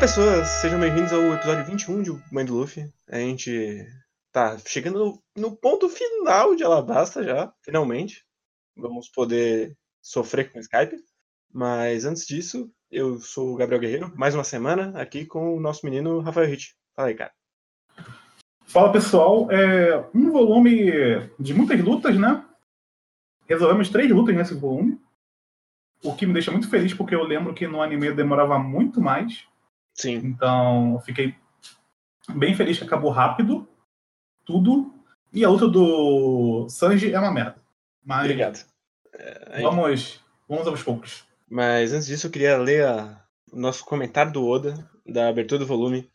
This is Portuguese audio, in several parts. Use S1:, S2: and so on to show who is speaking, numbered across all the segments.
S1: pessoas, sejam bem-vindos ao episódio 21 de Mãe do Luffy. A gente tá chegando no, ponto final de Alabasta já, finalmente. Vamos poder sofrer com o Skype. Mas antes disso, eu sou o Gabriel Guerreiro, mais uma semana aqui com o nosso menino Rafael Ritt. Fala aí, cara.
S2: Fala pessoal, é um volume de muitas lutas, né? Resolvemos três lutas nesse volume, o que me deixa muito feliz porque eu lembro que no anime demorava muito mais.
S1: Sim.
S2: Então, eu fiquei bem feliz que acabou rápido, tudo. E a luta do Sanji é uma merda. Mas
S1: Obrigado. É,
S2: vamos, vamos aos poucos.
S1: Mas antes disso, eu queria ler a- o nosso comentário do Oda, da abertura do volume,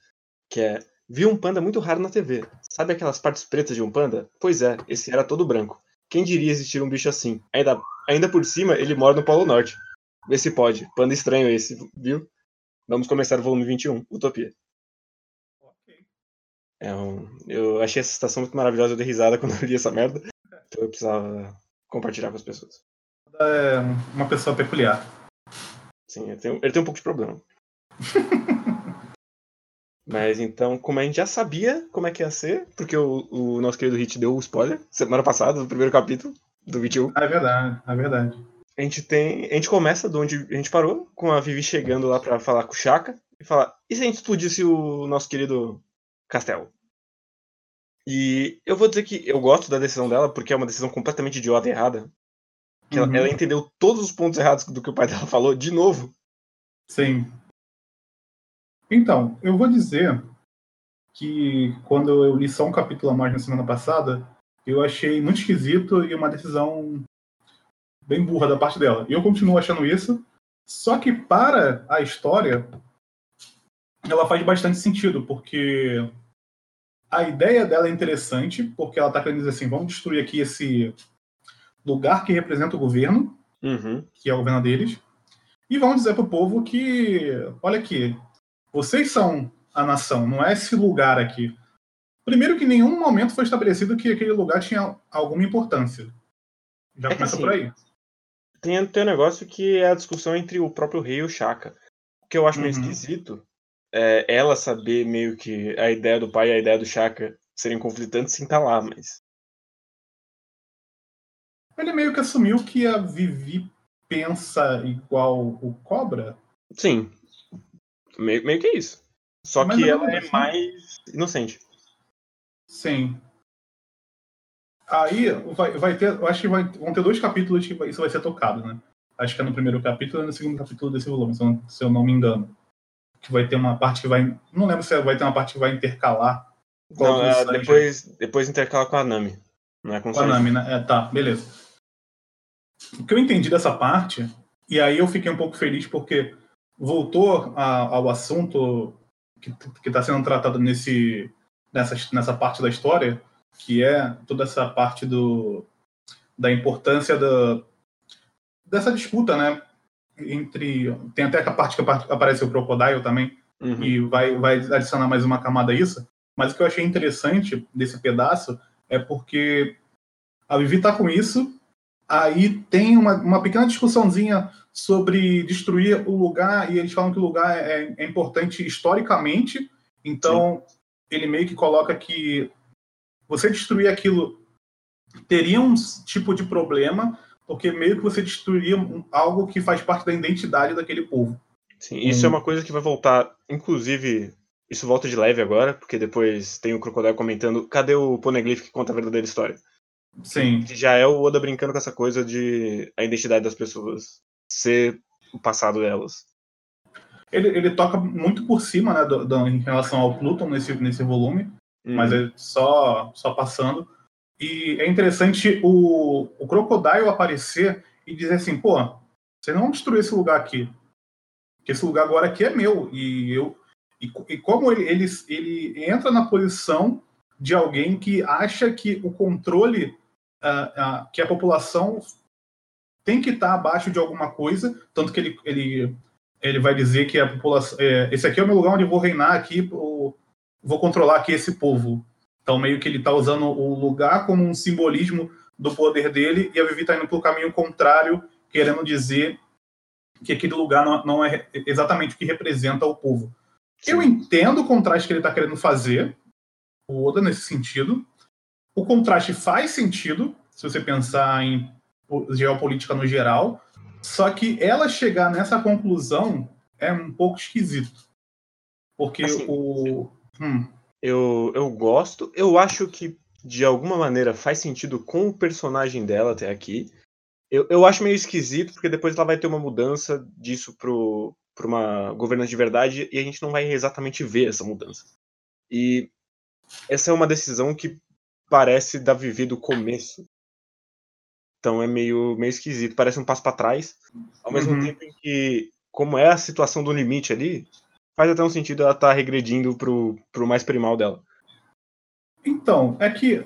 S1: que é Vi um panda muito raro na TV. Sabe aquelas partes pretas de um panda? Pois é, esse era todo branco. Quem diria existir um bicho assim? Ainda, ainda por cima, ele mora no Polo Norte. Vê se pode. Panda estranho esse, viu? Vamos começar o volume 21, Utopia. É um- eu achei essa citação muito maravilhosa, eu dei risada quando eu li essa merda. Então eu precisava compartilhar com as pessoas.
S2: É uma pessoa peculiar.
S1: Sim, ele tem, ele tem um pouco de problema. Mas então, como a gente já sabia como é que ia ser, porque o, o nosso querido Hit deu o spoiler semana passada, no primeiro capítulo do 21,
S2: É verdade, é verdade.
S1: A gente tem. A gente começa de onde a gente parou, com a Vivi chegando lá pra falar com o Chaka e falar: e se a gente explodisse o nosso querido castelo? E eu vou dizer que eu gosto da decisão dela, porque é uma decisão completamente idiota e errada. Que ela,
S2: Uhum.
S1: ela entendeu todos os pontos errados do que o pai dela falou de novo.
S2: Sim. Então, eu vou dizer que quando eu li só um capítulo a mais na semana passada, eu achei muito esquisito e uma decisão bem burra da parte dela. E eu continuo achando isso, só que para a história, ela faz bastante sentido, porque a ideia dela é interessante, porque ela está querendo dizer assim, vamos destruir aqui esse lugar que representa o governo,
S1: Uhum.
S2: que é o governo deles, e vão dizer pro povo que, olha aqui, vocês são a nação, não é esse lugar aqui. Primeiro que em nenhum momento foi estabelecido que aquele lugar tinha alguma importância. Já
S1: É
S2: começa
S1: assim,
S2: por aí.
S1: Tem, tem um negócio que é a discussão entre o próprio rei e o Chaka. O que eu acho meio
S2: Uhum.
S1: esquisito é ela saber meio que a ideia do pai e a ideia do Chaka serem conflitantes sem estar lá, mas.
S2: Ele meio que assumiu que a Vivi pensa igual o Cobra.
S1: Sim. Meio, meio que é isso. Só
S2: Mais
S1: que
S2: ou
S1: ela é
S2: né?
S1: mais inocente.
S2: Sim. Aí vai, vai ter, eu acho que vai- vão ter dois capítulos que vai- isso vai ser tocado, né? Acho que é no primeiro capítulo e no segundo capítulo desse volume, se eu, não- se eu não me engano. Que vai ter uma parte que vai. Não lembro se vai ter uma parte que vai intercalar
S1: Não, é,
S2: Sanji.
S1: depois, depois intercala com a Nami. Não é com
S2: Com a. Nami, né? É, tá, beleza. O que eu entendi dessa parte, e aí eu fiquei um pouco feliz porque voltou a- ao assunto que está sendo tratado nesse, nessa, nessa parte da história, que é toda essa parte do, da importância da, dessa disputa, né? Entre. Tem até a parte que apa- aparece o Crocodile também,
S1: Uhum.
S2: e vai, vai adicionar mais uma camada a isso. Mas o que eu achei interessante desse pedaço é porque a Vivi tá com isso, aí tem uma, uma pequena discussãozinha sobre destruir o lugar, e eles falam que o lugar é, é importante historicamente, então ele meio que coloca que você destruir aquilo teria um tipo de problema, porque meio que você destruiria algo que faz parte da identidade daquele povo.
S1: Sim, isso é
S2: Hum.
S1: uma coisa que vai voltar. Inclusive, isso volta de leve agora, porque depois tem o Crocodile comentando: cadê o Poneglyph que conta a verdadeira história?
S2: Sim.
S1: Que já é o Oda brincando com essa coisa de a identidade das pessoas ser o passado delas.
S2: Ele, ele toca muito por cima, né, do, do- em relação ao Pluton nesse, nesse volume, mas
S1: Uhum.
S2: é só, só passando. E é interessante o, o Crocodile aparecer e dizer assim, pô, vocês não vão destruir esse lugar aqui. Porque esse lugar agora aqui é meu. E eu. E, e como ele, ele, ele entra na posição de alguém que acha que o controle, ah, ah, que a população tem que estar abaixo de alguma coisa, tanto que ele, ele, ele vai dizer que a população. é, esse aqui é o meu lugar onde eu vou reinar aqui, o- vou controlar aqui esse povo. Então, meio que ele está usando o lugar como um simbolismo do poder dele, e a Vivi está indo para o caminho contrário, querendo dizer que aquele lugar não, não é exatamente o que representa o povo. Sim. Eu entendo o contraste que ele está querendo fazer, o Oda nesse sentido. O contraste faz sentido, se você pensar em geopolítica no geral, só que ela chegar nessa conclusão é um pouco esquisito. Porque assim, o. Hum.
S1: Eu, eu gosto, eu acho que de alguma maneira faz sentido com o personagem dela até aqui. Eu, eu acho meio esquisito, porque depois ela vai ter uma mudança disso pro, para uma governante de verdade e a gente não vai exatamente ver essa mudança. E essa é uma decisão que parece dar viver do começo. Então é meio, meio esquisito, parece um passo para trás, ao mesmo uhum. tempo em que, como é a situação do limite ali, faz até um sentido ela estar tá regredindo pro, pro mais primal dela.
S2: Então, é que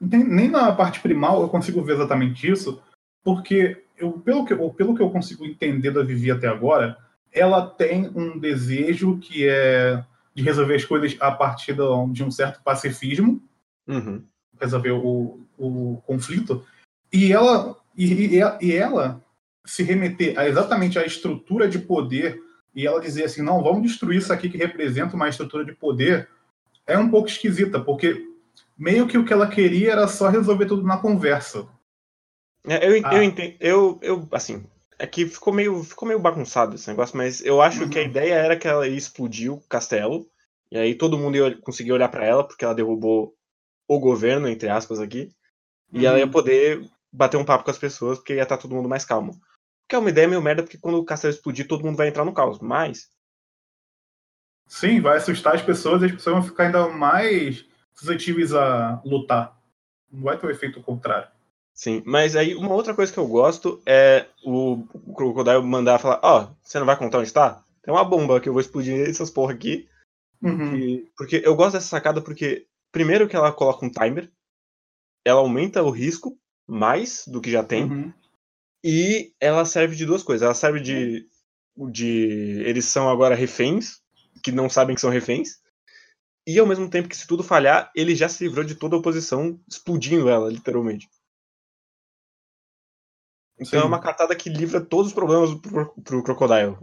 S2: nem, nem na parte primal eu consigo ver exatamente isso, porque eu, pelo, que, pelo que eu consigo entender da Vivi até agora, ela tem um desejo que é de resolver as coisas a partir de um certo pacifismo,
S1: uhum.
S2: resolver o, o conflito, e ela, e, e, ela se remeter a exatamente à estrutura de poder e ela dizer assim, não, vamos destruir isso aqui que representa uma estrutura de poder, é um pouco esquisita, porque meio que o que ela queria era só resolver tudo na conversa.
S1: É, eu, ah. eu entendo, eu, eu, assim, é que ficou meio, ficou meio bagunçado esse negócio, mas eu acho uhum. que a uhum. ideia era que ela ia explodir o castelo, e aí todo mundo ia conseguir olhar para ela, porque ela derrubou o governo, entre aspas, aqui, e ela ia uhum. poder bater um papo com as pessoas, porque ia estar todo mundo mais calmo. Que é uma ideia meio merda, porque quando o castelo explodir, todo mundo vai entrar no caos, mas.
S2: Sim, vai assustar as pessoas e as pessoas vão ficar ainda mais suscetíveis a lutar. Não vai ter o um efeito contrário.
S1: Sim, mas aí uma outra coisa que eu gosto é o Crocodile mandar falar, ó, oh, você não vai contar onde tá? Tem uma bomba que eu vou explodir essas porra aqui.
S2: Uhum.
S1: E, porque eu gosto dessa sacada porque, primeiro que ela coloca um timer, ela aumenta o risco mais do que já tem,
S2: uhum.
S1: E ela serve de duas coisas. Ela serve de, de. Eles são agora reféns, que não sabem que são reféns, e ao mesmo tempo que se tudo falhar, ele já se livrou de toda a oposição, explodindo ela, literalmente. Então Sim. é uma cartada que livra todos os problemas pro, pro Crocodile.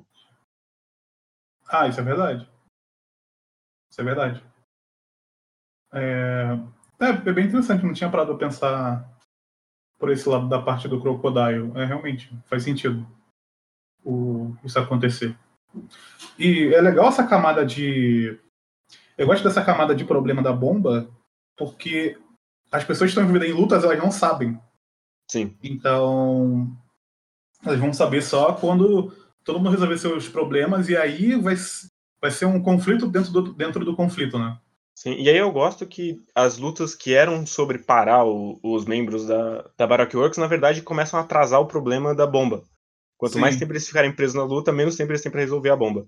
S2: Ah, isso é verdade. Isso é verdade. É... é, é bem interessante, não tinha parado a pensar por esse lado da parte do Crocodile. É, realmente, faz sentido o, isso acontecer. E é legal essa camada de. Eu gosto dessa camada de problema da bomba, porque as pessoas que estão envolvidas em lutas, elas não sabem.
S1: Sim.
S2: Então, elas vão saber só quando todo mundo resolver seus problemas e aí vai, vai ser um conflito dentro do, dentro do conflito, né?
S1: Sim, e aí eu gosto que as lutas que eram sobre parar o, os membros da, da Baroque Works, na verdade, começam a atrasar o problema da bomba. Quanto sim. mais tempo eles ficarem presos na luta, menos tempo eles têm para resolver a bomba.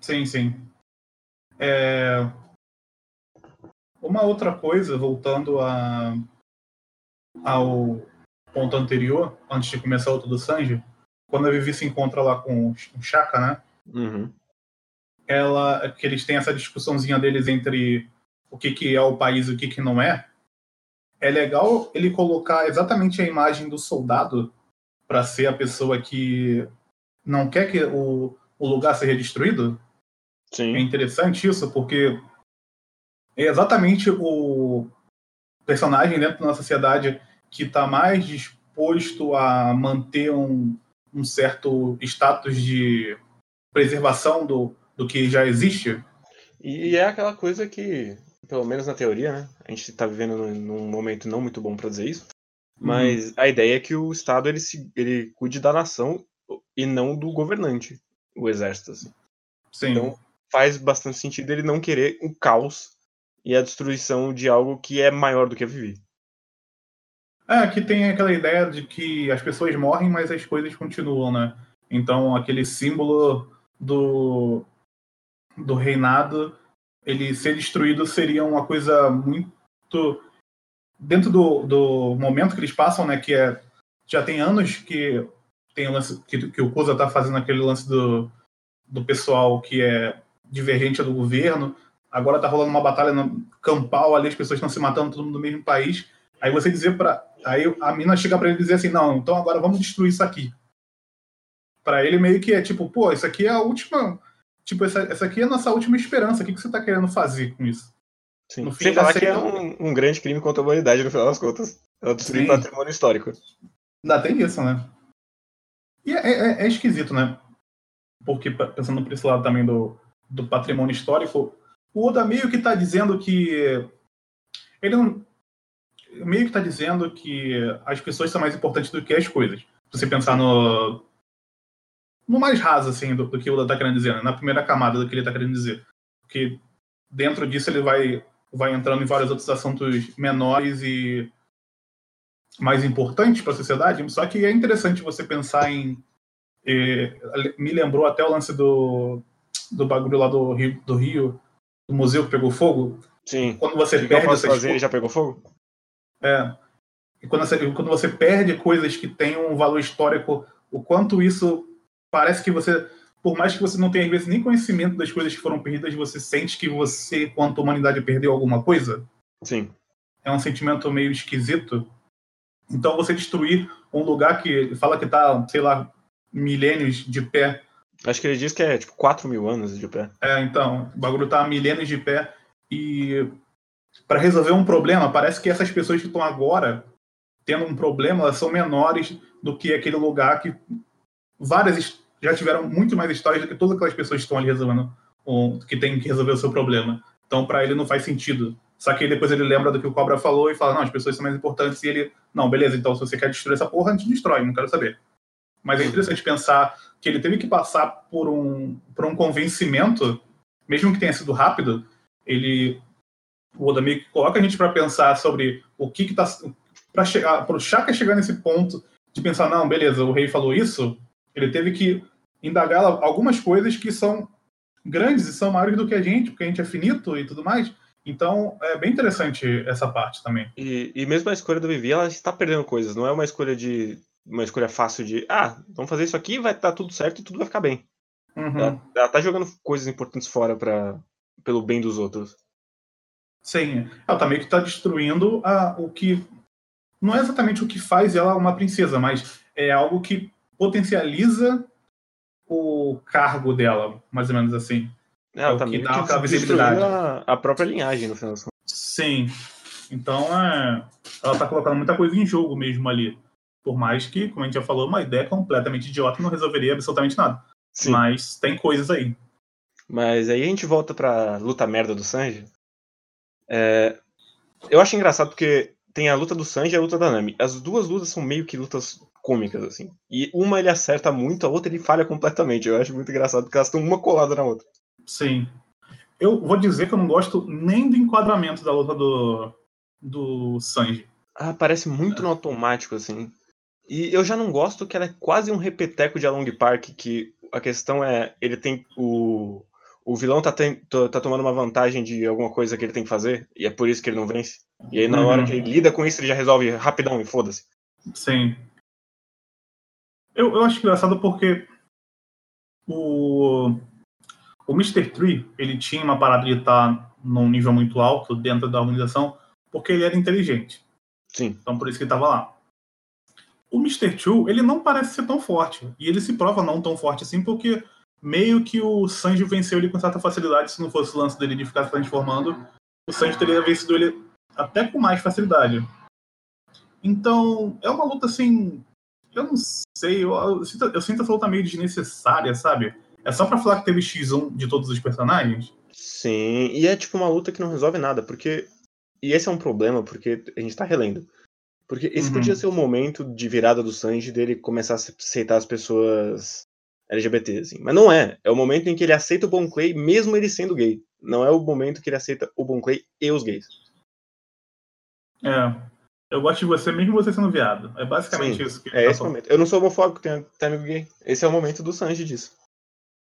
S2: Sim, sim. É... Uma outra coisa, voltando a, ao ponto anterior, antes de começar o do Sanji, quando a Vivi se encontra lá com o Chaka, né?
S1: Uhum.
S2: Ela, que eles têm essa discussãozinha deles entre o que, que é o país e o que, que não é. É legal ele colocar exatamente a imagem do soldado para ser a pessoa que não quer que o, o lugar seja destruído.
S1: Sim.
S2: É interessante isso, porque é exatamente o personagem dentro da sociedade que está mais disposto a manter um, um, certo status de preservação do, do que já existe.
S1: E é aquela coisa que, pelo menos na teoria, né? A gente está vivendo num momento não muito bom para dizer isso, mas uhum. a ideia é que o Estado ele, se, ele cuide da nação e não do governante, o exército. Assim.
S2: Sim.
S1: Então faz bastante sentido ele não querer o caos e a destruição de algo que é maior do que a Vivi.
S2: É, aqui tem aquela ideia de que as pessoas morrem, mas as coisas continuam, né? Então, aquele símbolo do, do reinado, ele ser destruído seria uma coisa muito. Dentro do, do momento que eles passam, né? Que é. Já tem anos que tem o lance, que, que o Kusa tá fazendo aquele lance do, do pessoal que é divergente do governo. Agora tá rolando uma batalha no campal ali, as pessoas estão se matando, todo mundo no mesmo país. Aí você dizer para, aí a mina chega para ele dizer assim, não, então agora vamos destruir isso aqui. Para ele meio que é tipo, pô, isso aqui é a última, tipo, essa, essa aqui é a nossa última esperança. O que, que você tá querendo fazer com isso?
S1: Sim. No fim, Sem falar que é um, um, grande crime contra a humanidade, no final das contas. Ela destruiu patrimônio histórico.
S2: Ainda tem isso, né? E é, é, é, esquisito, né? Porque, pensando por esse lado também do, do patrimônio histórico, o Oda meio que tá dizendo que. Ele não. Meio que tá dizendo que as pessoas são mais importantes do que as coisas. Se você pensar no. No mais raso, assim, do, do que o Oda tá querendo dizer, né? na primeira camada do que ele tá querendo dizer. Porque dentro disso ele vai, vai entrando em vários outros assuntos menores e mais importantes para a sociedade. Só que é interessante você pensar em. Eh, me lembrou até o lance do, do bagulho lá do Rio, do Rio, do museu que pegou fogo.
S1: Sim.
S2: Quando você que perde.
S1: essas fazer, já pegou fogo?
S2: É. E quando você, quando você perde coisas que têm um valor histórico, o quanto isso parece que você por mais que você não tenha, às vezes, nem conhecimento das coisas que foram perdidas, você sente que você, quanto humanidade, perdeu alguma coisa?
S1: Sim.
S2: É um sentimento meio esquisito. Então, você destruir um lugar que fala que está, sei lá, milênios de pé.
S1: Acho que ele diz que é, tipo, 4 mil anos de pé.
S2: É, então, o bagulho há milênios de pé. E para resolver um problema, parece que essas pessoas que estão agora tendo um problema, elas são menores do que aquele lugar que várias já tiveram muito mais histórias do que todas aquelas pessoas que estão ali resolvendo, que tem que resolver o seu problema. Então, para ele não faz sentido. Só que depois ele lembra do que o Cobra falou e fala: não, as pessoas são mais importantes. E ele, não, beleza, então se você quer destruir essa porra, a gente destrói, não quero saber. Mas é interessante pensar que ele teve que passar por um, por um convencimento, mesmo que tenha sido rápido, ele. O Oda que coloca a gente para pensar sobre o que está. Para chegar. Para o Chaka chegar nesse ponto de pensar: não, beleza, o rei falou isso, ele teve que indagar algumas coisas que são grandes e são maiores do que a gente, porque a gente é finito e tudo mais. Então, é bem interessante essa parte também.
S1: E, e mesmo a escolha do Vivi, ela está perdendo coisas. Não é uma escolha de uma escolha fácil de, ah, vamos fazer isso aqui, vai estar tá tudo certo e tudo vai ficar bem.
S2: Uhum.
S1: Ela, ela tá jogando coisas importantes fora para pelo bem dos outros.
S2: Sim, ela tá meio que tá destruindo a, o que não é exatamente o que faz ela uma princesa, mas é algo que potencializa o cargo dela, mais ou menos assim.
S1: É, ela é tá que dá aquela visibilidade. A, a, própria linhagem, no final das contas.
S2: Sim. Então, é, ela tá colocando muita coisa em jogo mesmo ali. Por mais que, como a gente já falou, uma ideia completamente idiota não resolveria absolutamente nada. Sim. Mas tem coisas aí.
S1: Mas aí a gente volta pra luta merda do Sanji. É, eu acho engraçado porque tem a luta do Sanji e a luta da Nami. As duas lutas são meio que lutas cômicas, assim. E uma ele acerta muito, a outra ele falha completamente. Eu acho muito engraçado porque elas estão uma colada na outra.
S2: Sim. Eu vou dizer que eu não gosto nem do enquadramento da luta do, do Sanji.
S1: Ah, parece muito é. no automático, assim. E eu já não gosto que ela é quase um repeteco de Along Park, que a questão é, ele tem o... O vilão tá, tem, tá tomando uma vantagem de alguma coisa que ele tem que fazer, e é por isso que ele não vence. E aí, na uhum. hora que ele lida com isso, ele já resolve rapidão e foda-se.
S2: Sim. Eu, eu acho engraçado porque o, o Mr. Tree, ele tinha uma parada de estar num nível muito alto dentro da organização, porque ele era inteligente.
S1: Sim.
S2: Então por isso que ele estava lá. O Mr. Two, ele não parece ser tão forte. E ele se prova não tão forte assim, porque meio que o Sanji venceu ele com certa facilidade. Se não fosse o lance dele de ficar se transformando, o Sanji teria vencido ele até com mais facilidade. Então, é uma luta assim eu não sei, eu, eu, sinto, eu sinto essa luta meio desnecessária, sabe? É só pra falar que teve X1 de todos os personagens?
S1: Sim, e é tipo uma luta que não resolve nada, porque. E esse é um problema, porque a gente tá relendo. Porque esse uhum. podia ser o momento de virada do Sanji dele começar a aceitar as pessoas LGBT, assim. Mas não é. É o momento em que ele aceita o Bon Clay, mesmo ele sendo gay. Não é o momento que ele aceita o Bon Clay e os gays.
S2: É. Eu gosto de você mesmo você sendo viado. É basicamente Sim, isso.
S1: Que é tá esse falando. momento. Eu não sou homofóbico, tenho, tenho amigo gay. Esse é o momento do Sanji disso.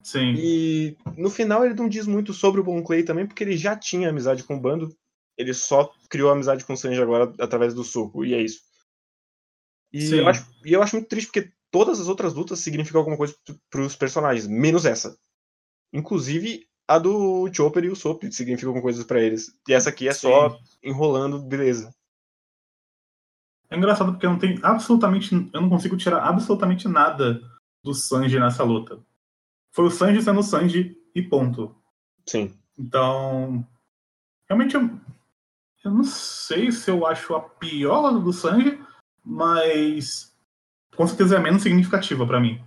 S2: Sim.
S1: E no final ele não diz muito sobre o Bon Clay também, porque ele já tinha amizade com o bando. Ele só criou amizade com o Sanji agora através do soco, e é isso. E eu, acho, e eu acho muito triste porque todas as outras lutas significam alguma coisa para os personagens, menos essa. Inclusive a do Chopper e o Sop significam alguma coisa para eles. E essa aqui é Sim. só enrolando, beleza.
S2: É engraçado porque eu não tem absolutamente. Eu não consigo tirar absolutamente nada do Sanji nessa luta. Foi o Sanji sendo o Sanji e ponto.
S1: Sim.
S2: Então, realmente eu, eu não sei se eu acho a pior do Sanji, mas com certeza é menos significativa para mim.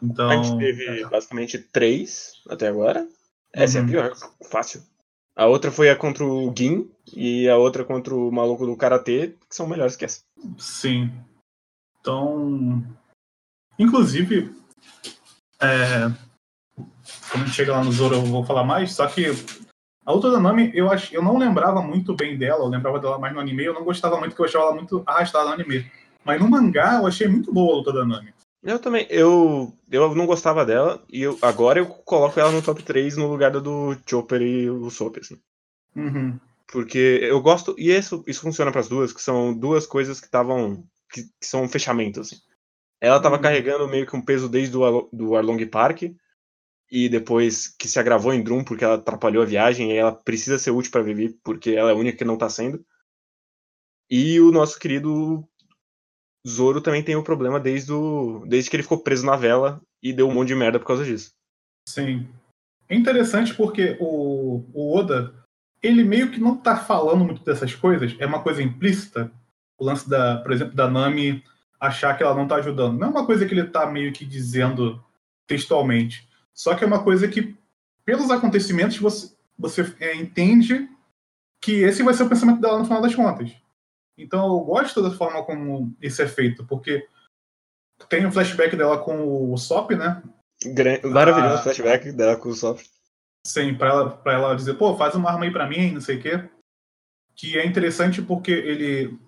S2: Então,
S1: a gente teve basicamente três até agora. Essa
S2: Uhum.
S1: é a pior, fácil. A outra foi a contra o Gin e a outra contra o maluco do Karatê, que são melhores que essa.
S2: Sim. Então, inclusive, é, quando a gente chega lá no Zoro eu vou falar mais, só que a luta da Nami, eu, ach, eu não lembrava muito bem dela, eu lembrava dela mais no anime, eu não gostava muito, porque eu achava ela muito arrastada no anime. Mas no mangá eu achei muito boa a luta da Nami.
S1: Eu também, eu, eu não gostava dela e eu, agora eu coloco ela no top 3 no lugar do Chopper e o Soap, assim.
S2: Uhum.
S1: Porque eu gosto, e isso, isso funciona para as duas, que são duas coisas que estavam, que, que são um fechamento, assim. Ela tava
S2: Uhum.
S1: carregando meio que um peso desde o do Arlong Park, e depois que se agravou em Drum porque ela atrapalhou a viagem, e ela precisa ser útil para Vivi, porque ela é a única que não tá sendo. E o nosso querido Zoro também tem o problema desde, o, desde que ele ficou preso na vela e deu um monte de merda por causa disso.
S2: Sim. É interessante porque o, o Oda, ele meio que não tá falando muito dessas coisas, é uma coisa implícita. O lance da, por exemplo, da Nami achar que ela não tá ajudando. Não é uma coisa que ele tá meio que dizendo textualmente. Só que é uma coisa que, pelos acontecimentos, você, você é, entende que esse vai ser o pensamento dela no final das contas. Então eu gosto da forma como isso é feito, porque tem o flashback dela com o Sop, né?
S1: Maravilhoso
S2: Ah.
S1: flashback dela com o Sop.
S2: Sim, pra ela, pra ela dizer, pô, faz uma arma aí pra mim, não sei o quê. Que é interessante porque ele,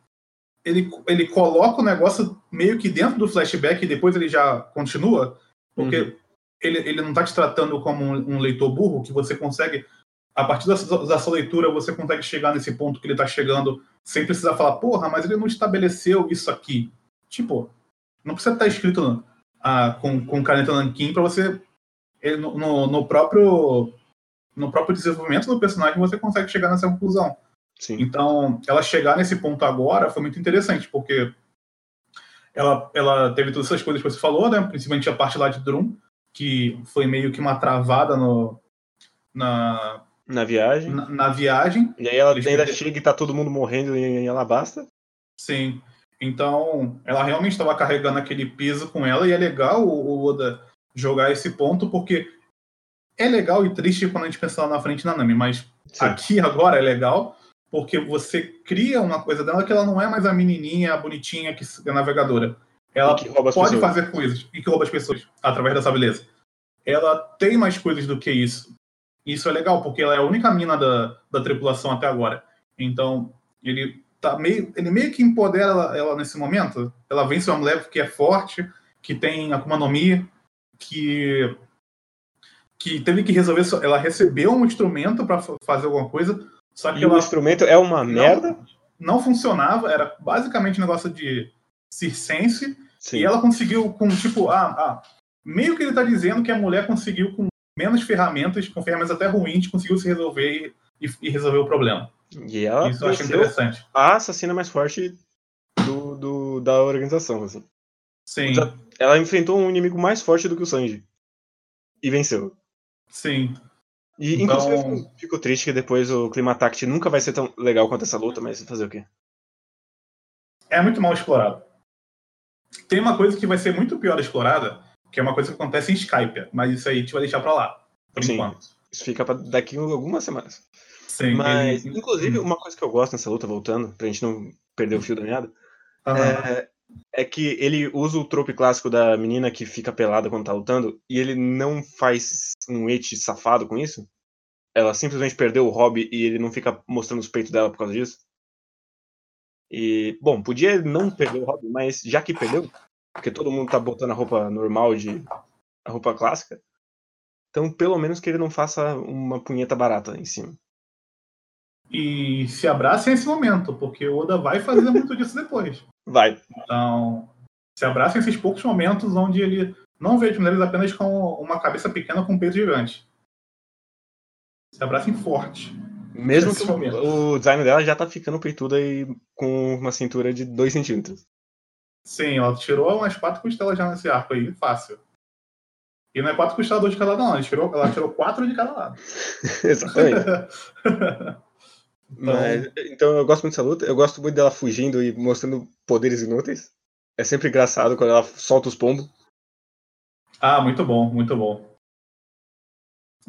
S2: ele, ele coloca o negócio meio que dentro do flashback e depois ele já continua. Porque
S1: Uhum.
S2: ele, ele não tá te tratando como um, um leitor burro, que você consegue, a partir da sua leitura, você consegue chegar nesse ponto que ele tá chegando sem precisar falar, porra, mas ele não estabeleceu isso aqui. Tipo, não precisa estar escrito ah, com, com caneta nanquim pra você. no, no próprio no próprio desenvolvimento do personagem você consegue chegar nessa conclusão.
S1: Sim.
S2: Então, ela chegar nesse ponto agora foi muito interessante, porque ela, ela teve todas essas coisas que você falou, né? Principalmente a parte lá de Drum, que foi meio que uma travada no, na,
S1: Na viagem.
S2: na, na viagem.
S1: E aí ela ainda
S2: perderam.
S1: chega e tá todo mundo morrendo em Alabasta.
S2: Sim. Então, ela realmente estava carregando aquele peso com ela, e é legal o, o Oda jogar esse ponto, porque é legal e triste quando a gente pensa lá na frente na Nami, mas
S1: Sim.
S2: aqui agora é legal, porque você cria uma coisa dela que ela não é mais a menininha, a bonitinha que é navegadora. Ela pode fazer coisas e que rouba as pessoas através dessa beleza. Ela tem mais coisas do que isso. Isso é legal, porque ela é a única mina da, da tripulação até agora. Então, ele tá meio, ele meio que empodera ela, ela nesse momento. Ela vence uma mulher que é forte, que tem Akuma no Mi, que que teve que resolver, ela recebeu um instrumento para fazer alguma coisa, só que
S1: E o
S2: ela
S1: instrumento é uma
S2: Não.
S1: merda.
S2: não funcionava, era basicamente um negócio de circense,
S1: Sim.
S2: e ela conseguiu com, tipo, ah, ah, meio que ele tá dizendo que a mulher conseguiu com menos ferramentas, com ferramentas até ruins, conseguiu se resolver e, e resolver o problema.
S1: E ela
S2: Isso eu acho interessante.
S1: a assassina mais forte do, do- da organização. Assim.
S2: Sim,
S1: Ela enfrentou um inimigo mais forte do que o Sanji. E venceu.
S2: sim.
S1: E
S2: Então-
S1: inclusive eu fico, triste que depois o Climatact nunca vai ser tão legal quanto essa luta, mas fazer o quê?
S2: É muito mal explorado. Tem uma coisa que vai ser muito pior explorada, que é uma coisa que acontece em Skype, mas isso aí a gente vai deixar pra lá, por
S1: Sim.
S2: enquanto.
S1: Isso fica pra daqui a algumas semanas.
S2: Sim,
S1: Mas,
S2: ele-
S1: inclusive, uma coisa que eu gosto nessa luta, voltando, pra gente não perder o fio da meada, é, é que ele usa o trope clássico da menina que fica pelada quando tá lutando, e ele não faz um et safado com isso. Ela simplesmente perdeu o hobby e ele não fica mostrando os peitos dela por causa disso. E, bom, podia não perder o hobby, mas já que perdeu, porque todo mundo tá botando a roupa normal de. a roupa clássica, então pelo menos que ele não faça uma punheta barata em cima.
S2: E se abracem nesse momento, porque o Oda vai fazer muito disso depois.
S1: Vai.
S2: Então, se abracem esses poucos momentos onde ele não vê as mulheres apenas com uma cabeça pequena com um peito gigante. Se abracem forte.
S1: Mesmo que o,
S2: momento.
S1: o design dela já tá ficando peituda e com uma cintura de 2 centímetros.
S2: Sim, ela tirou umas quatro costelas já nesse arco aí, fácil. E não é quatro custadores de cada lado, não. Ela tirou, ela tirou quatro de cada lado.
S1: Exatamente. então... Mas, então eu gosto muito dessa luta. Eu gosto muito dela fugindo e mostrando poderes inúteis. É sempre engraçado quando ela solta os pombos.
S2: Ah, muito bom, muito bom.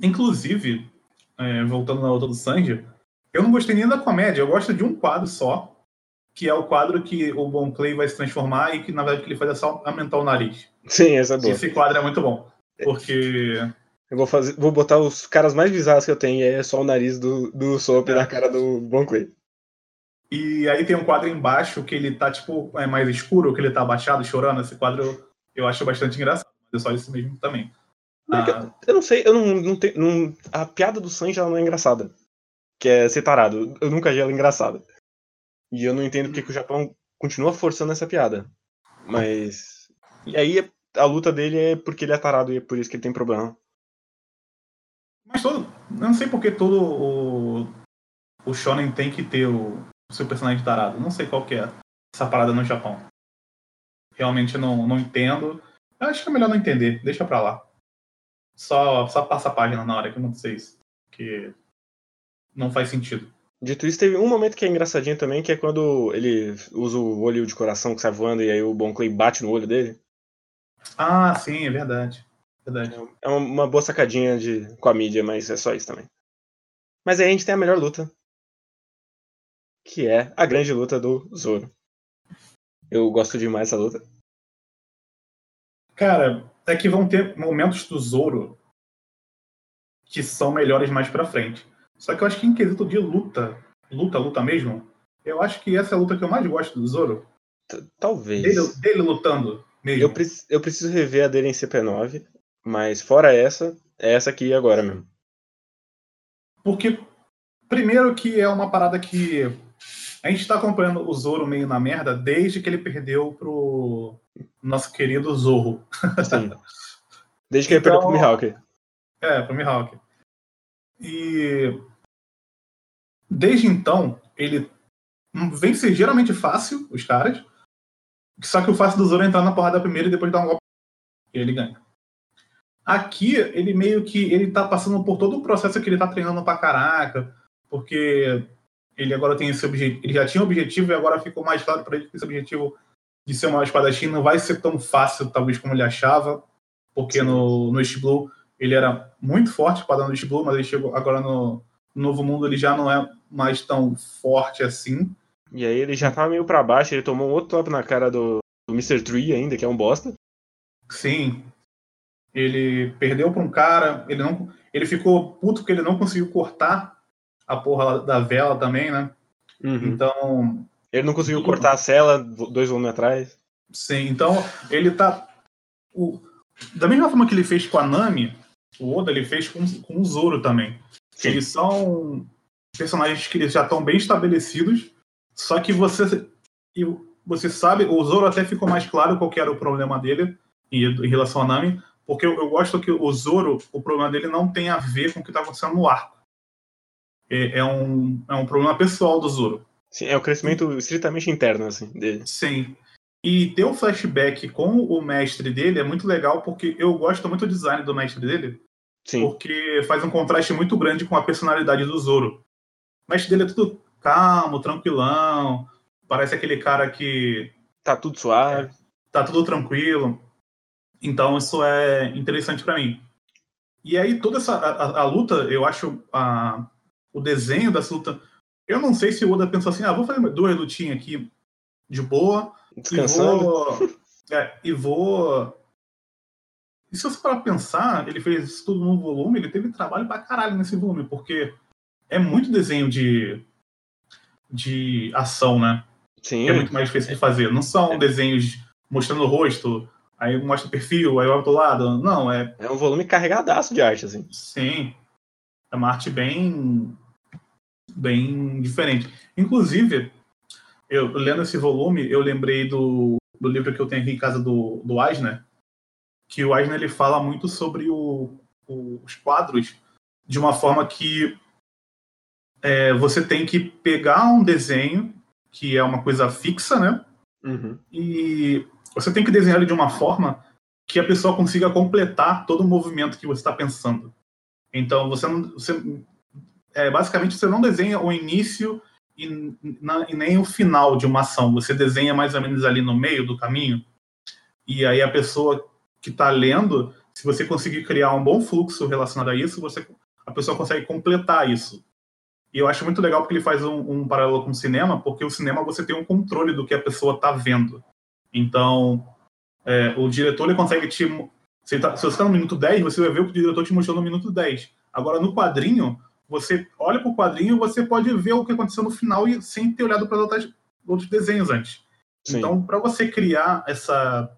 S2: Inclusive, é, voltando na luta do Sanji, eu não gostei nem da comédia, eu gosto de um quadro só, que é o quadro que o Bon Clay vai se transformar e que na verdade que ele faz é só aumentar o nariz.
S1: Sim, essa é boa.
S2: Esse quadro é muito bom, porque
S1: eu vou fazer, vou botar os caras mais bizarros que eu tenho e é só o nariz do do Soap é. na cara do Bon Clay.
S2: E aí tem um quadro embaixo que ele tá tipo é mais escuro, que ele tá abaixado chorando. Esse quadro eu, acho bastante engraçado, mas é só isso mesmo também.
S1: Ah, eu, não sei, eu não, não tenho. Não, a piada do Sanji ela não é engraçada. Que é ser tarado. Eu nunca achei ela engraçada. E eu não entendo porque que o Japão continua forçando essa piada. Mas. E aí a luta dele é porque ele é tarado e é por isso que ele tem problema.
S2: Mas todo. Eu não sei porque todo o. O Shonen tem que ter o, seu personagem tarado. Não sei qual que é essa parada no Japão. Realmente não, não entendo. Eu acho que é melhor não entender. Deixa pra lá. Só, só passa a página na hora que acontecer isso. Que não faz sentido.
S1: Dito isso, teve um momento que é engraçadinho também, que é quando ele usa o olho de coração que sai voando e aí o Bon Clay bate no olho dele.
S2: Ah, sim, é verdade. verdade.
S1: É uma boa sacadinha de, com a mídia, mas é só isso também. Mas aí a gente tem a melhor luta. Que é a grande luta do Zoro. Eu gosto demais dessa luta.
S2: Cara, é que vão ter momentos do Zoro que são melhores mais pra frente. Só que eu acho que em quesito de luta, luta, luta mesmo, eu acho que essa é a luta que eu mais gosto do Zoro.
S1: Talvez.
S2: Dele, dele lutando mesmo.
S1: Eu, pre eu preciso rever a dele em CP9, mas fora essa, é essa aqui agora mesmo.
S2: Porque, primeiro que é uma parada que a gente tá acompanhando o Zoro meio na merda desde que ele perdeu pro nosso querido Zorro.
S1: Sim. Desde que então, ele perdeu pro então, Mihawk.
S2: É, pro Mihawk. E desde então, ele vence geralmente fácil os caras. Só que o fácil do Zoro é entrar na porrada primeiro e depois dar um golpe. E ele ganha. Aqui, ele meio que ele tá passando por todo o processo que ele tá treinando pra caraca. Porque ele agora tem esse objetivo. Ele já tinha um objetivo e agora ficou mais claro para ele que esse objetivo de ser uma espadachim não vai ser tão fácil, talvez, como ele achava. Porque no, no East Blue ele era muito forte para no East Blue, mas ele chegou agora no, Novo Mundo ele já não é mais tão forte assim.
S1: E aí ele já tava meio para baixo, ele tomou um outro top na cara do, do Mr. Tree ainda, que é um bosta.
S2: Sim. Ele perdeu para um cara, ele não ele ficou puto porque ele não conseguiu cortar a porra da vela também, né? Uhum. Então,
S1: ele não conseguiu cortar a cela dois volumes atrás.
S2: Sim, então ele tá o, da mesma forma que ele fez com a Nami, o Oda ele fez com, com o Zoro também. Sim. Eles são personagens que já estão bem estabelecidos, só que você e você sabe, o Zoro até ficou mais claro qual era o problema dele em, em relação a Nami, porque eu, eu, gosto que o Zoro, o problema dele não tem a ver com o que está acontecendo no arco. É, é, um, é um problema pessoal do Zoro.
S1: Sim, é o crescimento estritamente interno assim, dele.
S2: Sim. E ter um flashback com o mestre dele é muito legal, porque eu gosto muito do design do mestre dele. Sim. Porque faz um contraste muito grande com a personalidade do Zoro. O mestre dele é tudo calmo, tranquilão. Parece aquele cara que.
S1: Tá tudo suave. É,
S2: tá tudo tranquilo. Então isso é interessante para mim. E aí toda essa a, a, luta, eu acho a, o desenho dessa luta. Eu não sei se o Oda pensou assim, ah, vou fazer duas lutinhas aqui de boa.
S1: Descansando.
S2: E vou, é, e vou e se você parar pensar, ele fez isso tudo no volume, ele teve trabalho pra caralho nesse volume, porque é muito desenho de, de ação, né?
S1: Sim.
S2: É muito mais difícil de fazer. Não são é. desenhos mostrando o rosto, aí mostra o perfil, aí vai pro lado. Não, é.
S1: É um volume carregadaço de arte, assim.
S2: Sim. É uma arte bem. bem diferente. Inclusive, eu lendo esse volume, eu lembrei do, do livro que eu tenho aqui em casa do, do Eisner, que o Eisner ele fala muito sobre o, o, os quadros de uma forma que é, você tem que pegar um desenho que é uma coisa fixa, né?
S1: Uhum.
S2: E você tem que desenhar ele de uma forma que a pessoa consiga completar todo o movimento que você está pensando. Então, você não. Você, é, basicamente, você não desenha o início e, na, e, nem o final de uma ação. Você desenha mais ou menos ali no meio do caminho. E aí a pessoa que está lendo, se você conseguir criar um bom fluxo relacionado a isso, você, a pessoa consegue completar isso. E eu acho muito legal porque ele faz um, um paralelo com o cinema, porque o cinema você tem um controle do que a pessoa está vendo. Então, é, o diretor ele consegue te. Se, tá, se você está no minuto 10, você vai ver o que o diretor te mostrou no minuto 10. Agora, no quadrinho, você olha para o quadrinho e você pode ver o que aconteceu no final e sem ter olhado para os outros desenhos antes. Sim. Então, para você criar essa,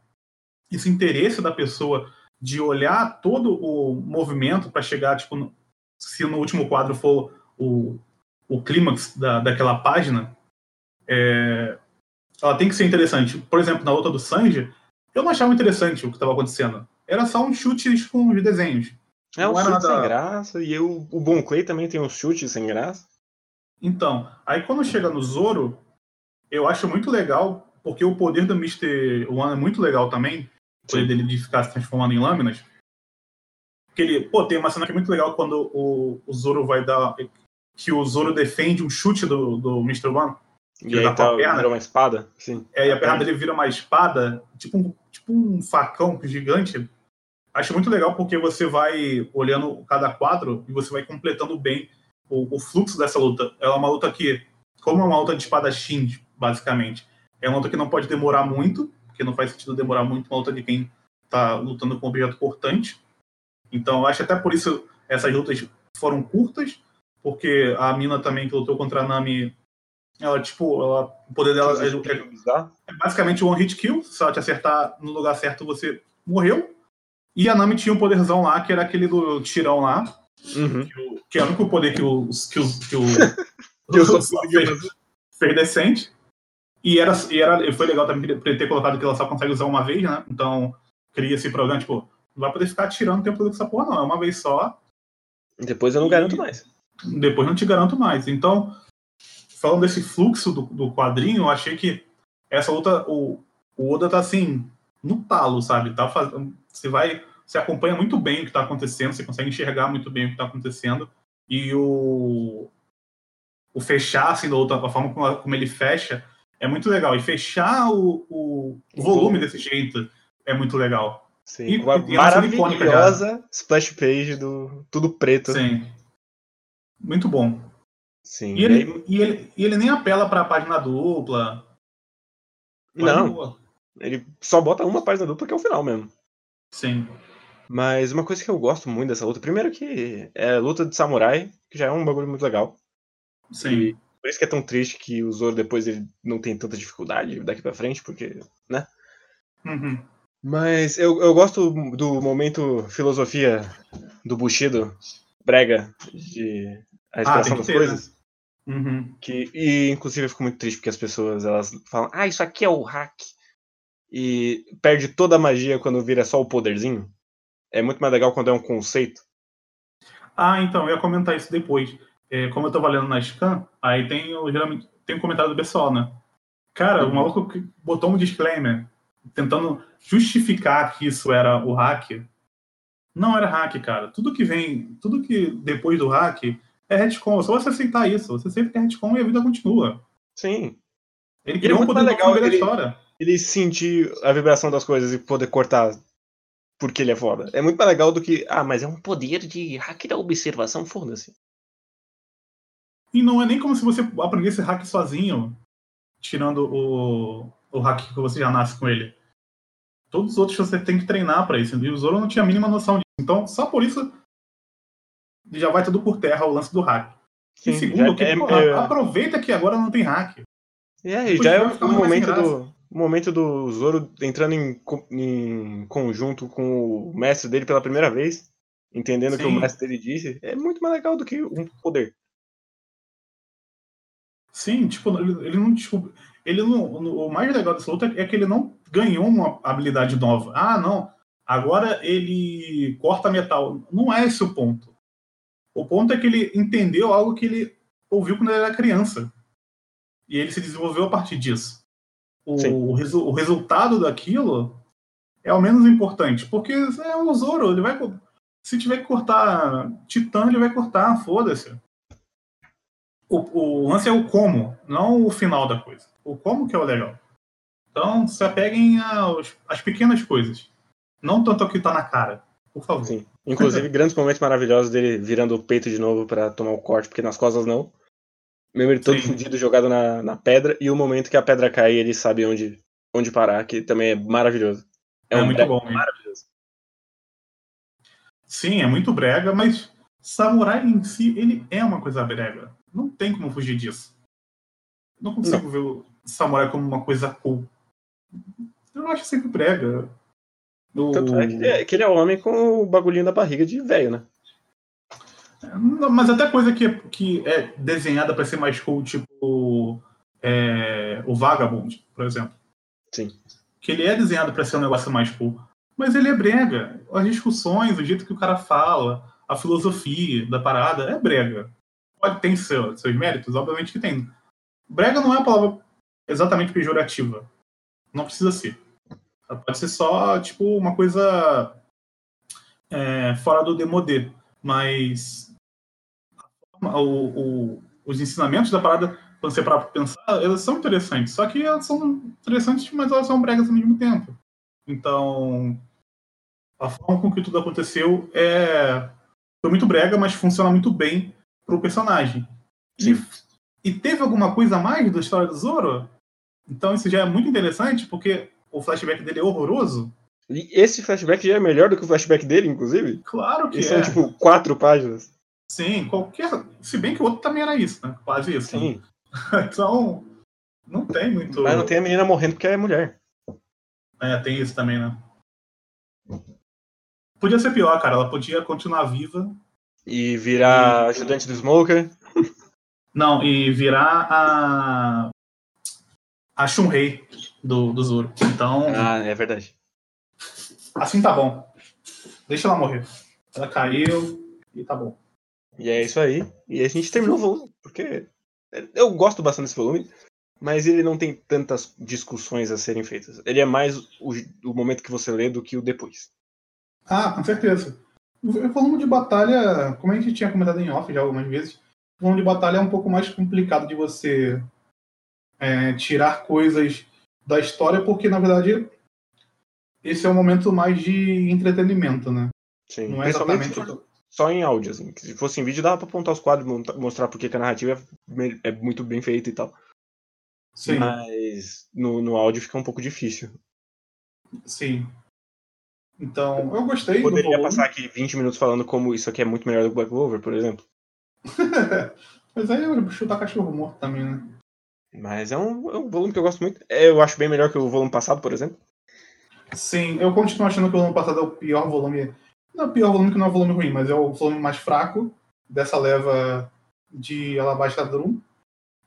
S2: esse interesse da pessoa de olhar todo o movimento para chegar, tipo, se no último quadro for o, o clímax da, daquela página, é, ela tem que ser interessante. Por exemplo, na luta do Sanji, eu não achava interessante o que estava acontecendo. Era só um chute com os desenhos.
S1: É um chute nada... sem graça, e eu, o Bon Clay também tem um chute sem graça.
S2: Então, aí quando chega no Zoro, eu acho muito legal, porque o poder do Mr. One é muito legal também, o poder dele de ficar se transformando em lâminas. Porque ele, pô, tem uma cena que é muito legal quando o, o Zoro vai dar. Que o Zoro defende um chute do, do Mr. One.
S1: E aí tá, vira uma espada? Sim.
S2: É, e a perna dele vira uma espada, tipo um, tipo um facão gigante. Acho muito legal porque você vai olhando cada quadro e você vai completando bem o, o fluxo dessa luta. É uma luta que, como é uma luta de espadachim, basicamente, é uma luta que não pode demorar muito, porque não faz sentido demorar muito uma luta de quem tá lutando com um objeto cortante. Então, acho até por isso essas lutas foram curtas, porque a mina também que lutou contra a Nami ela, tipo, ela, o poder dela é, é, é basicamente one hit kill. Se ela te acertar no lugar certo, você morreu. E a Nami tinha um poderzão lá, que era aquele do tirão lá. Uhum. Que, o, que, é o único poder que o. Que o, que o, que o fez, fez decente. E, era, e era, foi legal também ele ter colocado que ela só consegue usar uma vez, né? Então, cria esse programa, tipo, não vai poder ficar tirando o tempo todo dessa porra, não. É uma vez só.
S1: Depois eu não garanto mais.
S2: Depois não te garanto mais. Então, falando desse fluxo do, do quadrinho, eu achei que essa luta, o, o Oda tá assim, no talo, sabe? Tá fazendo, você vai, você acompanha muito bem o que está acontecendo, você consegue enxergar muito bem o que está acontecendo e o o fechar assim da luta, a forma como, como, ele fecha é muito legal e fechar o, o, volume desse jeito é muito legal.
S1: Sim, e, uma e maravilhosa splash page do tudo preto.
S2: Sim. Muito bom.
S1: Sim.
S2: E ele, aí... e ele, e ele nem apela para a página dupla.
S1: Não. Ele só bota uma página dupla que é o final mesmo.
S2: Sim.
S1: Mas uma coisa que eu gosto muito dessa luta, primeiro que é luta de samurai, que já é um bagulho muito legal.
S2: Sim. E
S1: por isso que é tão triste que o Zoro depois ele não tem tanta dificuldade daqui para frente, porque, né?
S2: Uhum.
S1: Mas eu, eu gosto do momento filosofia do Bushido, brega, de a expressão ah, das ter, coisas.
S2: Né? Uhum.
S1: Que, e inclusive eu fico muito triste porque as pessoas elas falam, ah, isso aqui é o hack. E perde toda a magia quando vira só o poderzinho. É muito mais legal quando é um conceito.
S2: Ah, então, eu ia comentar isso depois. É, como eu tô lendo na Scan, aí tem, o, geralmente, tem um comentário do pessoal, né? Cara, uhum. o maluco botou um disclaimer tentando justificar que isso era o hack. Não era hack, cara. Tudo que vem, tudo que depois do hack é retcon. Só você aceitar isso. Você aceita que é retcon e a vida continua.
S1: Sim.
S2: Ele criou é um poder legal
S1: ele, ele sentir a vibração das coisas e poder cortar porque ele é foda. É muito mais legal do que, ah, mas é um poder de hack da observação, foda-se.
S2: E não é nem como se você aprendesse hack sozinho, tirando o, o hack que você já nasce com ele. Todos os outros você tem que treinar para isso. E o Zoro não tinha a mínima noção disso. Então, só por isso já vai tudo por terra o lance do hack. Sim, e segundo, que, é, pô, é... aproveita que agora não tem hack.
S1: É, já é o momento do, o momento do Zoro entrando em, em conjunto com o mestre dele pela primeira vez, entendendo o que o mestre dele disse, é muito mais legal do que um poder.
S2: Sim, tipo, ele, ele não descobriu. Ele não, o mais legal dessa luta é que ele não ganhou uma habilidade nova. Ah, não. Agora ele corta metal. Não é esse o ponto. O ponto é que ele entendeu algo que ele ouviu quando ele era criança. E ele se desenvolveu a partir disso. O, resu o resultado daquilo é o menos importante, porque é o Zoro, ele vai. Se tiver que cortar Titã, ele vai cortar, foda-se. O, o lance é o como, não o final da coisa. O como que é o legal. Então, se apeguem aos, às pequenas coisas. Não tanto ao que tá na cara, por favor. Sim.
S1: Inclusive, grandes momentos maravilhosos dele virando o peito de novo para tomar o corte, porque nas costas não. Mesmo ele todo Sim. fudido, jogado na, na pedra, e o momento que a pedra cai ele sabe onde, onde parar, que também é maravilhoso.
S2: É, é um muito bom, maravilhoso. Sim, é muito brega, mas samurai em si, ele é uma coisa brega. Não tem como fugir disso. Não consigo não. ver o samurai como uma coisa cool. Eu acho sempre brega.
S1: O... Tanto é que, é que, ele é homem com o bagulhinho da barriga de velho, né?
S2: Mas até coisa que, que é desenhada para ser mais cool, tipo é, o Vagabond, por exemplo.
S1: Sim.
S2: Que ele é desenhado para ser um negócio mais cool. Mas ele é brega. As discussões, o jeito que o cara fala, a filosofia da parada é brega. Pode ter seu, seus méritos, obviamente que tem. Brega não é a palavra exatamente pejorativa. Não precisa ser. Pode ser só, tipo, uma coisa é, fora do demodê. Mas o, o, os ensinamentos da parada, quando você parar pra pensar, elas são interessantes. Só que elas são interessantes, mas elas são bregas ao mesmo tempo. Então, a forma com que tudo aconteceu é foi muito brega, mas funciona muito bem pro personagem. E, e, teve alguma coisa a mais da história do Zoro? Então isso já é muito interessante, porque o flashback dele é horroroso.
S1: E esse flashback já é melhor do que o flashback dele, inclusive?
S2: Claro que
S1: e
S2: é.
S1: são, tipo, quatro páginas.
S2: Sim, qualquer. Se bem que o outro também era isso, né? Quase isso. Sim. então, não tem muito.
S1: Mas não tem a menina morrendo porque é mulher.
S2: É, tem isso também, né? Podia ser pior, cara. Ela podia continuar viva.
S1: E virar e... ajudante do Smoker.
S2: Não, e virar a. A Shunrei do, do Zoro. Então.
S1: Ah, é verdade.
S2: Assim tá bom. Deixa ela morrer. Ela caiu e tá bom.
S1: E é isso aí. E a gente terminou o volume, porque eu gosto bastante desse volume, mas ele não tem tantas discussões a serem feitas. Ele é mais o, o momento que você lê do que o depois.
S2: Ah, com certeza. O volume de batalha, como a gente tinha comentado em off já algumas vezes, o volume de batalha é um pouco mais complicado de você é, tirar coisas da história, porque na verdade esse é o momento mais de entretenimento, né?
S1: Sim, não é exatamente só em áudio, assim. Se fosse em vídeo, dava pra apontar os quadros, mostrar porque que a narrativa é, é muito bem feita e tal. Sim. Mas no, no áudio fica um pouco difícil.
S2: Sim. Então, eu gostei
S1: Poderia passar aqui 20 minutos falando como isso aqui é muito melhor do que Black Clover, por exemplo.
S2: Mas aí eu chutar cachorro morto também, né?
S1: Mas é um, é um volume que eu gosto muito. É, eu acho bem melhor que o volume passado, por exemplo.
S2: Sim, eu continuo achando que o volume passado é o pior volume. Não é o pior volume que não é um volume ruim, mas é o volume mais fraco dessa leva de Alabasta Drum.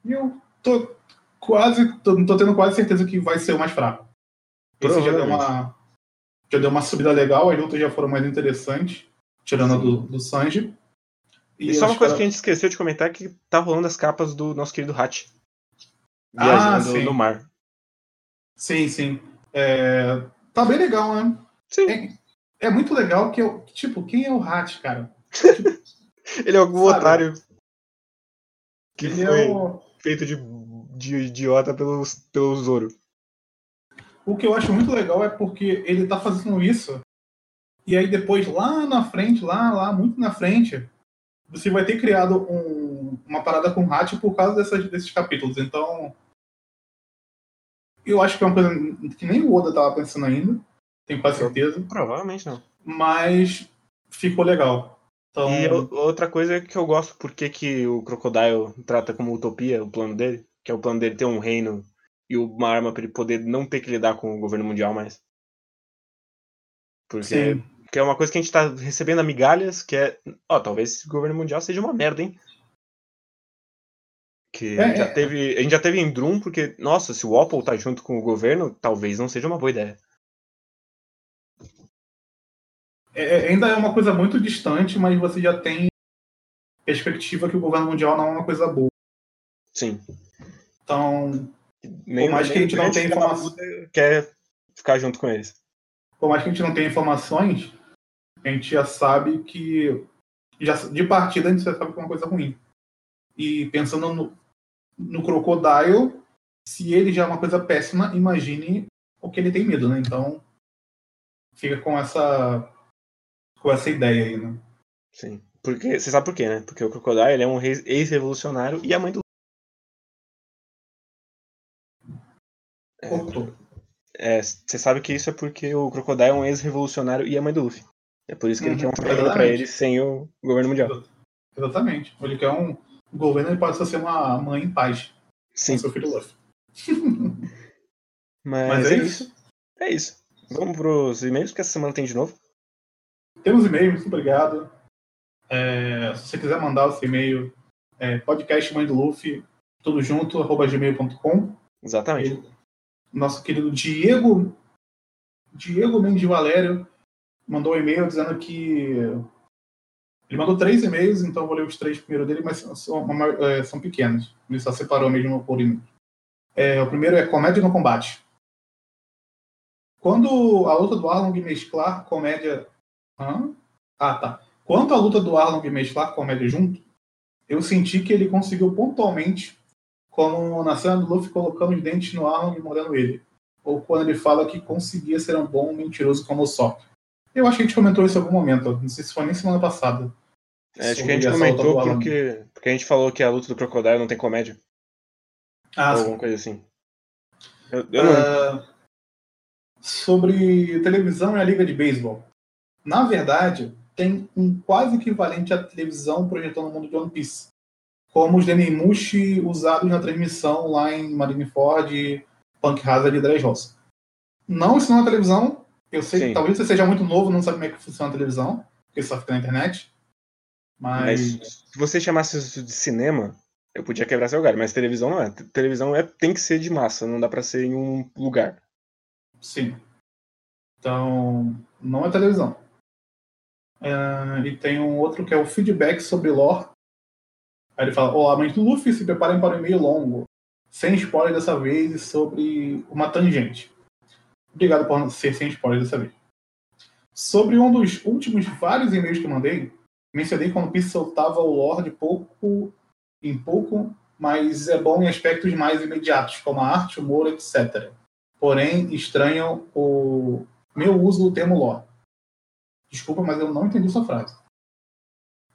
S2: E eu tô quase. Tô, tô tendo quase certeza que vai ser o mais fraco. Esse já deu uma. Já deu uma subida legal, as lutas já foram mais interessantes, tirando a do, do Sanji.
S1: E, e só uma coisa que a gente esqueceu de comentar é que tá rolando as capas do nosso querido Hatch viajando ah, no mar.
S2: Sim, sim. É, tá bem legal, né?
S1: Sim.
S2: É, é muito legal que eu. Tipo, quem é o Hat, cara?
S1: Ele é algum Sabe? otário que Ele foi é o... feito de, de idiota pelo, pelo Zoro.
S2: O que eu acho muito legal é porque ele tá fazendo isso e aí depois lá na frente, lá, lá, muito na frente, você vai ter criado um, uma parada com o Hat por causa dessas, desses capítulos. Então, eu acho que é uma coisa que nem o Oda tava pensando ainda, tenho quase certeza.
S1: Provavelmente não.
S2: Mas ficou legal. Então...
S1: E outra coisa que eu gosto, porque que o Crocodile trata como utopia o plano dele, que é o plano dele ter um reino e uma arma para ele poder não ter que lidar com o governo mundial mais. Porque, porque é uma coisa que a gente tá recebendo migalhas, que é, ó, talvez o governo mundial seja uma merda, hein? Que é, já é. teve, a gente já teve em Drum, porque, nossa, se o Apple tá junto com o governo, talvez não seja uma boa ideia.
S2: É, é, ainda é uma coisa muito distante, mas você já tem perspectiva que o governo mundial não é uma coisa boa.
S1: Sim.
S2: Então, nem, por mais que a gente não tenha informação.
S1: Quer ficar junto com eles.
S2: por mais que a gente não tenha informações, a gente já sabe que já, de partida a gente já sabe que é uma coisa ruim. E pensando no, no Crocodile, se ele já é uma coisa péssima, imagine o que ele tem medo, né? Então fica com essa com essa ideia aí, né?
S1: Sim. Porque, você sabe por quê, né? Porque o Crocodile ele é um ex-revolucionário e a mãe do. É, você sabe que isso é porque o Crocodile é um ex-revolucionário e a mãe do Luffy. É por isso que uhum, ele quer um governo pra ele sem o governo mundial.
S2: Exatamente. Ele quer um governo ele pode só ser uma mãe em paz.
S1: Sim.
S2: Com seu filho Luffy.
S1: Mas, Mas é, é isso. isso. É isso. Vamos pros e-mails que essa semana tem de novo.
S2: Temos e-mails, muito obrigado. É, se você quiser mandar o seu e-mail, é podcast mãe do Luffy, tudo junto, arroba gmail.com.
S1: Exatamente.
S2: nosso querido Diego, Diego Mendes Valério, mandou um e-mail dizendo que. Ele mandou três e-mails, então eu vou ler os três primeiro dele, mas são, é, são pequenos. Ele só separou mesmo por e-mail. É, o primeiro é Comédia no Combate. Quando a luta do Arlong mesclar comédia. Hã? Ah, tá. Quanto à luta do Arlong mesclar comédia junto, eu senti que ele conseguiu pontualmente, como na cena do Luffy colocando os dentes no Arlong e mordendo ele. Ou quando ele fala que conseguia ser um bom mentiroso como o Sop. Eu acho que a gente comentou isso em algum momento, não sei se foi nem semana passada.
S1: É, acho que a gente comentou porque, porque a gente falou que a luta do Crocodile não tem comédia. Ah, ou alguma coisa assim.
S2: Eu, eu não... uh, sobre televisão e a liga de beisebol. Na verdade, tem um quase equivalente à televisão projetando o mundo de One Piece. Como os Denimushi usados na transmissão lá em Marineford, Punk Hazard e Dressrosa. Não isso não é televisão. Eu sei Sim. que talvez você seja muito novo, não sabe como é que funciona a televisão, porque só fica na internet. Mas...
S1: mas se você chamasse isso de cinema, eu podia quebrar seu lugar, mas televisão não é. Televisão é, tem que ser de massa, não dá para ser em um lugar.
S2: Sim. Então, não é televisão. Uh, e tem um outro que é o feedback sobre lore. Aí ele fala: Olá, mãe do Luffy, se preparem para um e-mail longo, sem spoiler dessa vez e sobre uma tangente. Obrigado por ser sem spoiler dessa vez. Sobre um dos últimos vários e-mails que mandei, mencionei quando o Piece soltava o lore de pouco em pouco, mas é bom em aspectos mais imediatos, como a arte, humor, etc. Porém, estranham o meu uso do termo lore. Desculpa, mas eu não entendi sua frase.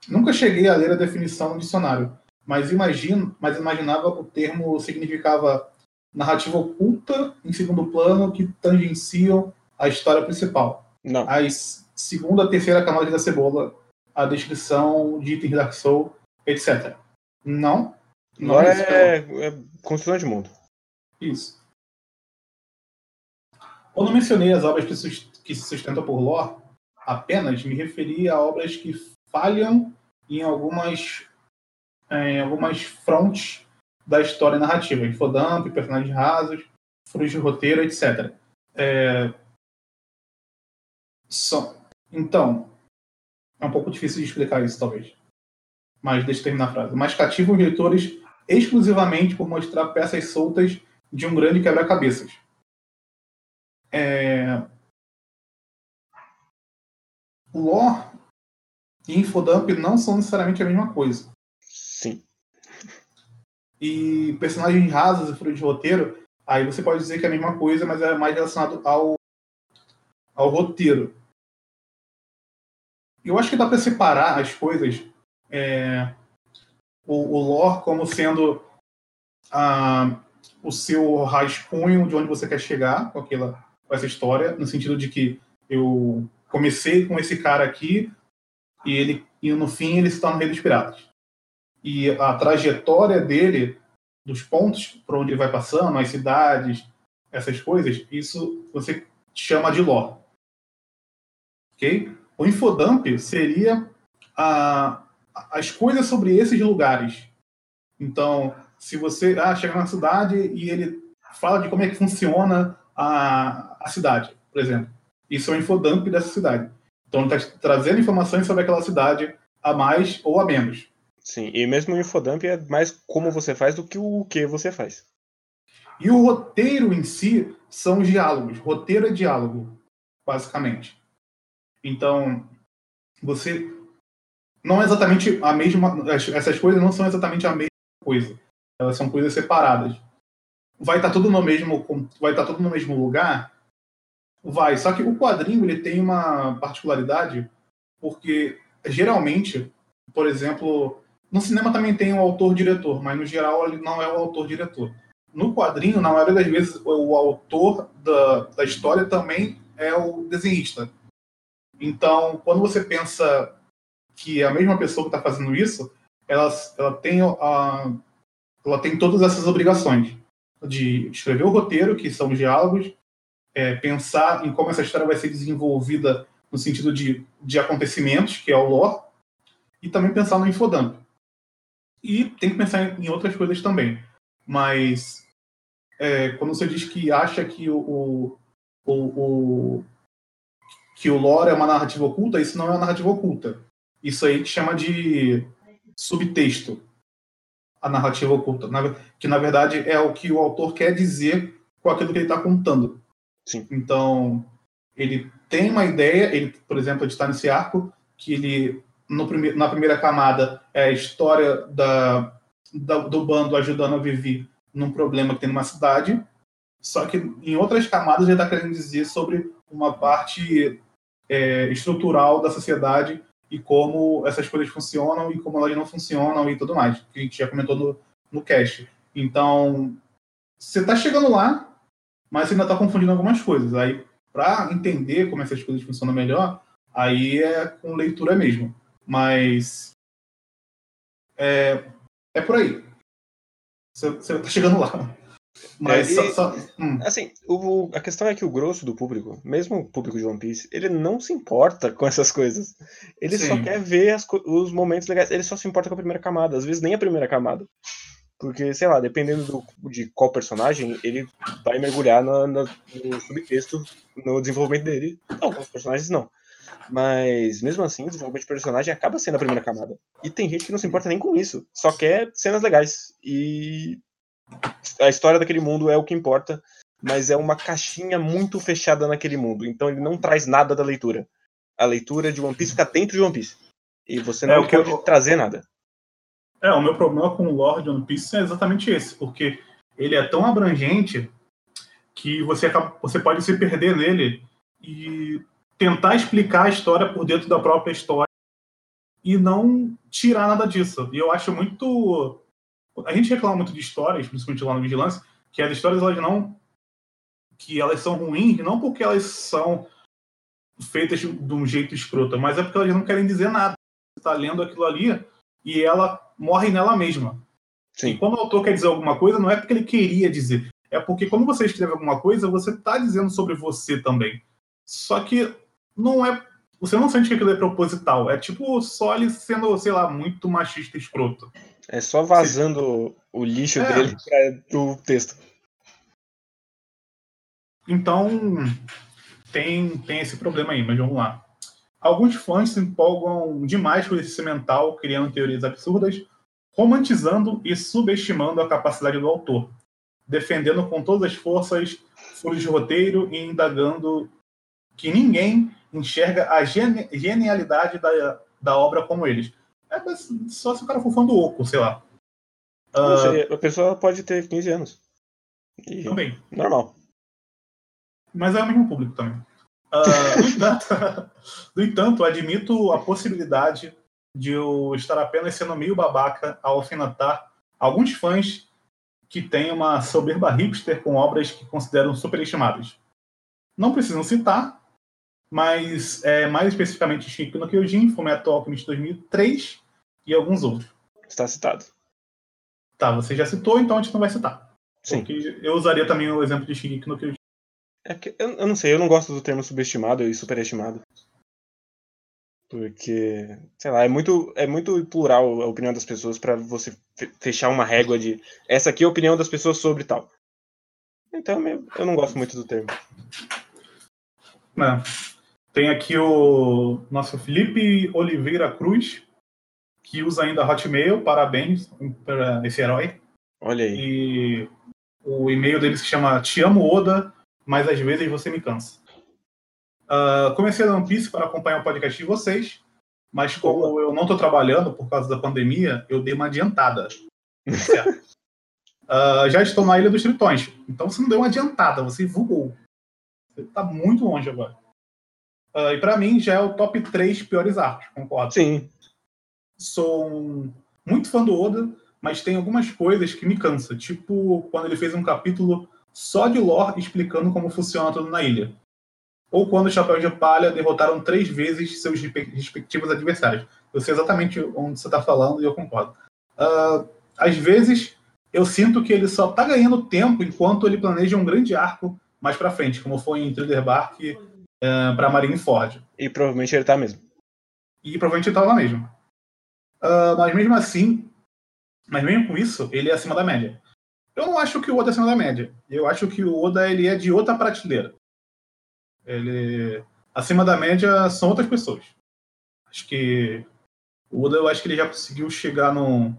S2: Nunca cheguei a ler a definição no dicionário, mas imagino, mas imaginava o termo significava narrativa oculta em segundo plano que tangenciam a história principal.
S1: Não.
S2: As segunda, terceira camada da cebola, a descrição de itens Dark Soul, etc. Não.
S1: Não é, é, é construção de mundo.
S2: Isso. Quando mencionei as obras que, que se sustentam por lore, apenas me referi a obras que falham em algumas, em algumas frontes da história narrativa, infodump, personagens rasos, furos de roteiro, etc. É... Então, é um pouco difícil de explicar isso, talvez mas deixa eu terminar a frase, mas cativam os leitores exclusivamente por mostrar peças soltas de um grande quebra-cabeças. É... Lore e infodump não são necessariamente a mesma coisa.
S1: Sim.
S2: E personagens rasos e furos de roteiro, aí você pode dizer que é a mesma coisa, mas é mais relacionado ao, ao roteiro. Eu acho que dá para separar as coisas é, o, o lore como sendo a, o seu rascunho de onde você quer chegar com, aquela, com essa história, no sentido de que eu comecei com esse cara aqui e ele e no fim ele se torna o rei dos piratas. E a trajetória dele, dos pontos por onde ele vai passando, as cidades, essas coisas, isso você chama de lore. Ok? O infodump seria a, as coisas sobre esses lugares. Então, se você ah, chega na cidade e ele fala de como é que funciona a, a cidade, por exemplo. Isso é o infodump dessa cidade. Então, ele está trazendo informações sobre aquela cidade a mais ou a menos.
S1: Sim, e mesmo o infodump é mais como você faz do que o que você faz.
S2: E o roteiro em si são os diálogos. Roteiro é diálogo. basicamente. Então, você não é exatamente a mesma. Essas coisas não são exatamente a mesma coisa. Elas são coisas separadas. Vai estar tá tudo no mesmo, vai estar tá tudo no mesmo lugar? Vai. Só que o quadrinho ele tem uma particularidade porque geralmente, por exemplo, no cinema também tem o autor-diretor, mas no geral ele não é o autor-diretor. No quadrinho, na maioria das vezes, o autor da, da história também é o desenhista. Então, quando você pensa que a mesma pessoa que está fazendo isso, ela, ela, tem a, ela tem todas essas obrigações de escrever o roteiro, que são os diálogos, é, pensar em como essa história vai ser desenvolvida no sentido de, de acontecimentos, que é o lore, e também pensar no infodump. E tem que pensar em outras coisas também. Mas é, quando você diz que acha que o, o, o, que o lore é uma narrativa oculta, isso não é uma narrativa oculta. Isso aí que chama de subtexto, a narrativa oculta, que na verdade é o que o autor quer dizer com aquilo que ele está contando.
S1: Sim.
S2: Então, ele tem uma ideia, ele, por exemplo, está nesse arco, que ele, prime na primeira camada, é a história da, da, do bando ajudando a Vivi num problema que tem numa cidade, só que em outras camadas ele está querendo dizer sobre uma parte é, estrutural da sociedade e como essas coisas funcionam e como elas não funcionam e tudo mais, que a gente já comentou no, no cast. Então, você está chegando lá, mas você ainda está confundindo algumas coisas. Aí, para entender como essas coisas funcionam melhor, aí é com leitura mesmo. Mas é, é por aí. Você está chegando lá. Mas
S1: é, só, só, hum. assim, o, a questão é que o grosso do público, mesmo o público de One Piece, ele não se importa com essas coisas. Ele Sim. só quer ver as, os momentos legais. Ele só se importa com a primeira camada, às vezes nem a primeira camada. Porque, sei lá, dependendo do, de qual personagem, ele vai mergulhar no, subtexto, no desenvolvimento dele. Os personagens não. Mas, mesmo assim, o desenvolvimento de personagem acaba sendo a primeira camada. E tem gente que não se importa nem com isso. Só quer cenas legais. E a história daquele mundo é o que importa. Mas é uma caixinha muito fechada naquele mundo. Então ele não traz nada da leitura. A leitura de One Piece fica dentro de One Piece. E você não é, pode eu... trazer nada.
S2: É, o meu problema com o Lord One Piece é exatamente esse, porque ele é tão abrangente que você, acaba, você pode se perder nele e tentar explicar a história por dentro da própria história e não tirar nada disso. E eu acho muito. A gente reclama muito de histórias, principalmente lá no Vigilância, que as histórias elas não. que elas são ruins, não porque elas são feitas de um jeito escroto, mas é porque elas não querem dizer nada. Você está lendo aquilo ali e ela morre nela mesma. Sim. E quando o autor quer dizer alguma coisa, não é porque ele queria dizer. É porque quando você escreve alguma coisa, você está dizendo sobre você também. Só que não é. Você não sente que aquilo é proposital. É tipo só ele sendo, sei lá, muito machista e escroto.
S1: É só vazando Sim. o lixo é. dele para o texto.
S2: Então, tem, tem esse problema aí, mas vamos lá. Alguns fãs se empolgam demais com esse mental, criando teorias absurdas, romantizando e subestimando a capacidade do autor, defendendo com todas as forças furos de roteiro e indagando que ninguém enxerga a genialidade da, da obra como eles. É só se o cara for fã do Oco, sei lá.
S1: Uh, a pessoa pode ter 15 anos.
S2: E também.
S1: Normal.
S2: Mas é o mesmo público também. Uh, no, entanto, no entanto, admito a possibilidade de eu estar apenas sendo meio babaca ao alfinetar alguns fãs que têm uma soberba hipster com obras que consideram superestimadas. Não precisam citar, mas é, mais especificamente Shingeki no Kyojin, Fullmetal Alchemist 2003 e alguns outros.
S1: Está citado.
S2: Tá, você já citou, então a gente não vai citar. Sim. Porque eu usaria também o exemplo de Shingeki no Kyojin.
S1: É que, eu, eu não sei, eu não gosto do termo subestimado e superestimado. Porque, sei lá, é muito, é muito plural a opinião das pessoas para você fechar uma régua de essa aqui é a opinião das pessoas sobre tal. Então eu não gosto muito do termo.
S2: Não. Tem aqui o nosso Felipe Oliveira Cruz, que usa ainda Hotmail. Parabéns para esse herói.
S1: Olha aí.
S2: E o e-mail dele se chama Te amo Oda, mas às vezes você me cansa. Uh, comecei a One Piece para acompanhar o podcast de vocês, mas como eu não estou trabalhando por causa da pandemia, eu dei uma adiantada. Uh, já estou na Ilha dos Tritões. Então você não deu uma adiantada, você voou. Você está muito longe agora. Uh, e para mim já é o top 3 piores arcos, concordo?
S1: Sim.
S2: Sou um, muito fã do Oda, mas tem algumas coisas que me cansa. Tipo, quando ele fez um capítulo só de lore explicando como funciona tudo na ilha. Ou quando o Chapéu de Palha derrotaram três vezes seus respectivos adversários. Eu sei exatamente onde você está falando e eu concordo. Uh, às vezes, eu sinto que ele só está ganhando tempo enquanto ele planeja um grande arco mais para frente, como foi em Thriller Bark uh, para Marineford.
S1: E provavelmente ele está mesmo.
S2: E provavelmente ele estava mesmo. Uh, mas mesmo assim, mas mesmo com isso, ele é acima da média. Eu não acho que o Oda é acima da média. Eu acho que o Oda ele é de outra prateleira. Ele acima da média são outras pessoas. Acho que o Oda, eu acho que ele já conseguiu chegar no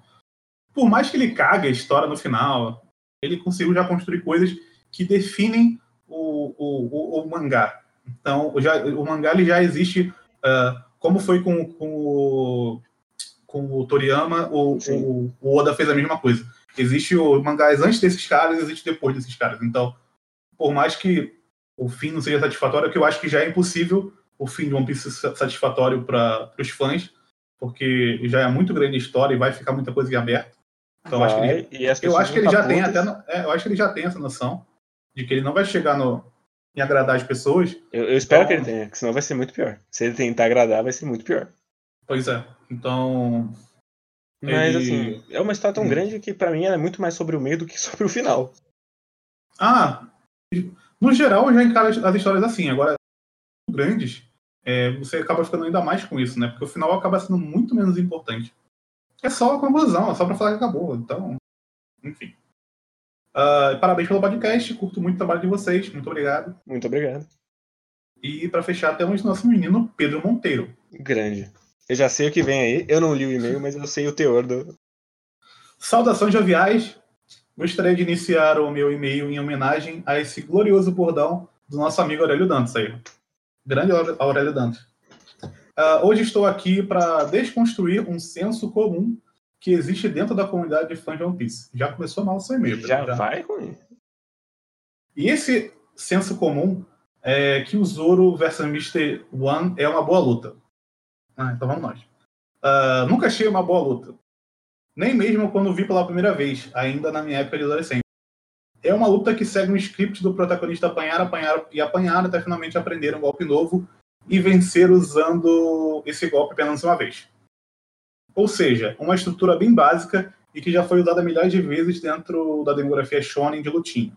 S2: por mais que ele cague a história no final, ele conseguiu já construir coisas que definem o, o, o, o mangá. Então, já, o mangá ele já existe, uh, como foi com, com, o, com o Toriyama, o, o, o, Oda fez a mesma coisa. Existe o mangás antes desses caras e existe depois desses caras. Então, por mais que o fim não seja satisfatório, que eu acho que já é impossível o fim de One Piece satisfatório para os fãs, porque já é muito grande a história e vai ficar muita coisa em aberto. Então vai, acho que ele, eu acho que ele já tem até, é, eu acho que ele já tem essa noção de que ele não vai chegar no em agradar as pessoas.
S1: Eu, eu espero então, que ele tenha, porque senão vai ser muito pior. Se ele tentar agradar, vai ser muito pior.
S2: Pois é. Então.
S1: Mas ele... assim, é uma história tão hum. grande que para mim é muito mais sobre o meio do que sobre o final.
S2: Ah, no geral, eu já encaro as histórias assim. Agora, grandes, é, você acaba ficando ainda mais com isso, né? Porque o final acaba sendo muito menos importante. É só a conclusão, é só pra falar que acabou. Então, enfim. Uh, parabéns pelo podcast, curto muito o trabalho de vocês. Muito obrigado.
S1: Muito obrigado.
S2: E para fechar, temos nosso menino Pedro Monteiro.
S1: Grande. Eu já sei o que vem aí. Eu não li o e-mail, mas eu sei o teor do.
S2: Saudações joviais. Gostaria de iniciar o meu e-mail em homenagem a esse glorioso bordão do nosso amigo Aurélio Dantas aí. Grande Aurélio Dantas. Uh, hoje estou aqui para desconstruir um senso comum que existe dentro da comunidade de fãs de One Piece. Já começou mal o seu e-mail.
S1: Já, já vai ruim.
S2: E esse senso comum é que o Zoro versus Mr. One é uma boa luta. Ah, então vamos nós. Uh, nunca achei uma boa luta. Nem mesmo quando vi pela primeira vez, ainda na minha época de adolescente. É uma luta que segue um script do protagonista apanhar, apanhar e apanhar até finalmente aprender um golpe novo e vencer usando esse golpe apenas uma vez. Ou seja, uma estrutura bem básica e que já foi usada milhares de vezes dentro da demografia shonen de lutinha.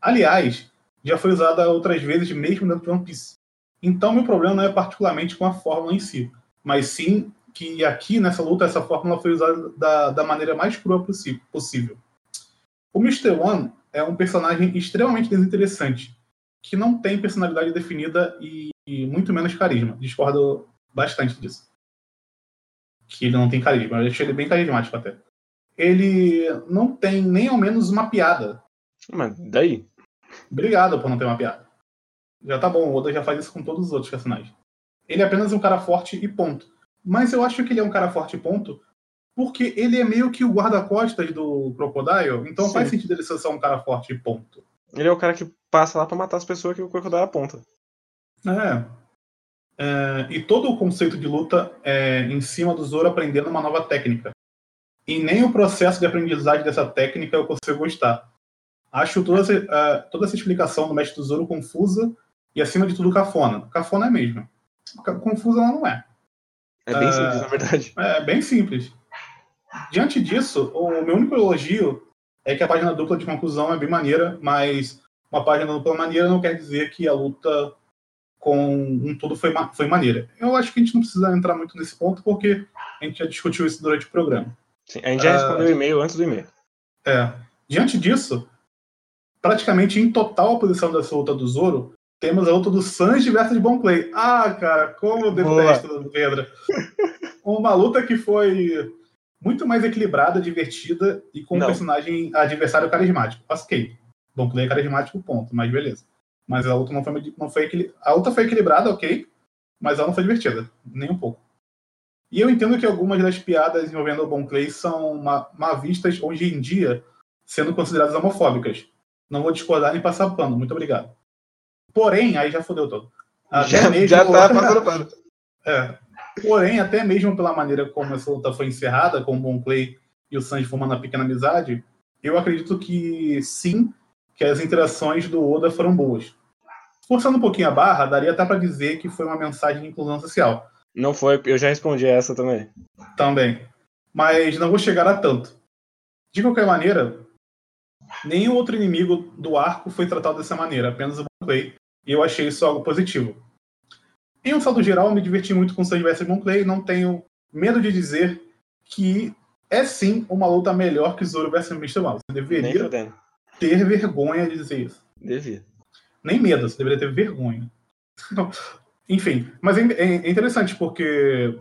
S2: Aliás, já foi usada outras vezes mesmo dentro de One Piece. Então, meu problema não é particularmente com a fórmula em si, mas sim que aqui nessa luta essa fórmula foi usada da, da maneira mais crua possível. O Mr. One é um personagem extremamente desinteressante, que não tem personalidade definida e, e muito menos carisma. Discordo bastante disso. Que ele não tem carisma. Eu achei ele bem carismático até. Ele não tem nem ao menos uma piada.
S1: Mas daí?
S2: Obrigado por não ter uma piada. Já tá bom, o Oda já faz isso com todos os outros personagens. Ele é apenas um cara forte e ponto. Mas eu acho que ele é um cara forte, ponto, porque ele é meio que o guarda-costas do Crocodile, então Sim. faz sentido ele ser só um cara forte, ponto.
S1: Ele é o cara que passa lá para matar as pessoas que o Crocodile aponta.
S2: É. é. E todo o conceito de luta é em cima do Zoro aprendendo uma nova técnica. E nem o processo de aprendizagem dessa técnica eu consigo gostar. Acho toda essa, uh, toda essa explicação do mestre do Zoro confusa e, acima de tudo, cafona. Cafona é mesmo. Confusa ela não é.
S1: É bem simples, na verdade.
S2: É bem simples. Diante disso, o meu único elogio é que a página dupla de conclusão é bem maneira, mas uma página dupla maneira não quer dizer que a luta com um todo foi, foi maneira. Eu acho que a gente não precisa entrar muito nesse ponto, porque a gente já discutiu isso durante o programa.
S1: Sim, a gente já respondeu o e-mail antes do e-mail.
S2: É. Diante disso, praticamente em total oposição dessa luta do Zoro, temos a luta do Sanji versus Bon Clay. Ah, cara, como eu detesto, Pedro. Uma luta que foi muito mais equilibrada, divertida e com Não. um personagem adversário carismático. Ok. Bon Clay é carismático, ponto, mas beleza. Mas a luta não foi, não foi. A luta foi equilibrada, ok, mas ela não foi divertida, nem um pouco. E eu entendo que algumas das piadas envolvendo o Bon Clay são mal vistas hoje em dia, sendo consideradas homofóbicas. Não vou discordar nem passar pano, muito obrigado. Porém, aí já fodeu todo.
S1: Até já, mesmo... já tá passando pano.
S2: É. Porém, até mesmo pela maneira como essa luta foi encerrada, com o Bon Clay e o Sanji formando uma pequena amizade, eu acredito que sim, que as interações do Oda foram boas. Forçando um pouquinho a barra, daria até para dizer que foi uma mensagem de inclusão social.
S1: Não foi, eu já respondi essa também.
S2: Também. Mas não vou chegar a tanto. De qualquer maneira, nenhum outro inimigo do arco foi tratado dessa maneira, apenas o Clay, e eu achei isso algo positivo. Em um saldo geral, me diverti muito com o Sanji vs Clay, não tenho medo de dizer que é sim uma luta melhor que Zoro vs Mr. Mouse. Você deveria ter vergonha de dizer isso.
S1: Devia.
S2: Nem medo, você deveria ter vergonha. Enfim, mas é, é, interessante porque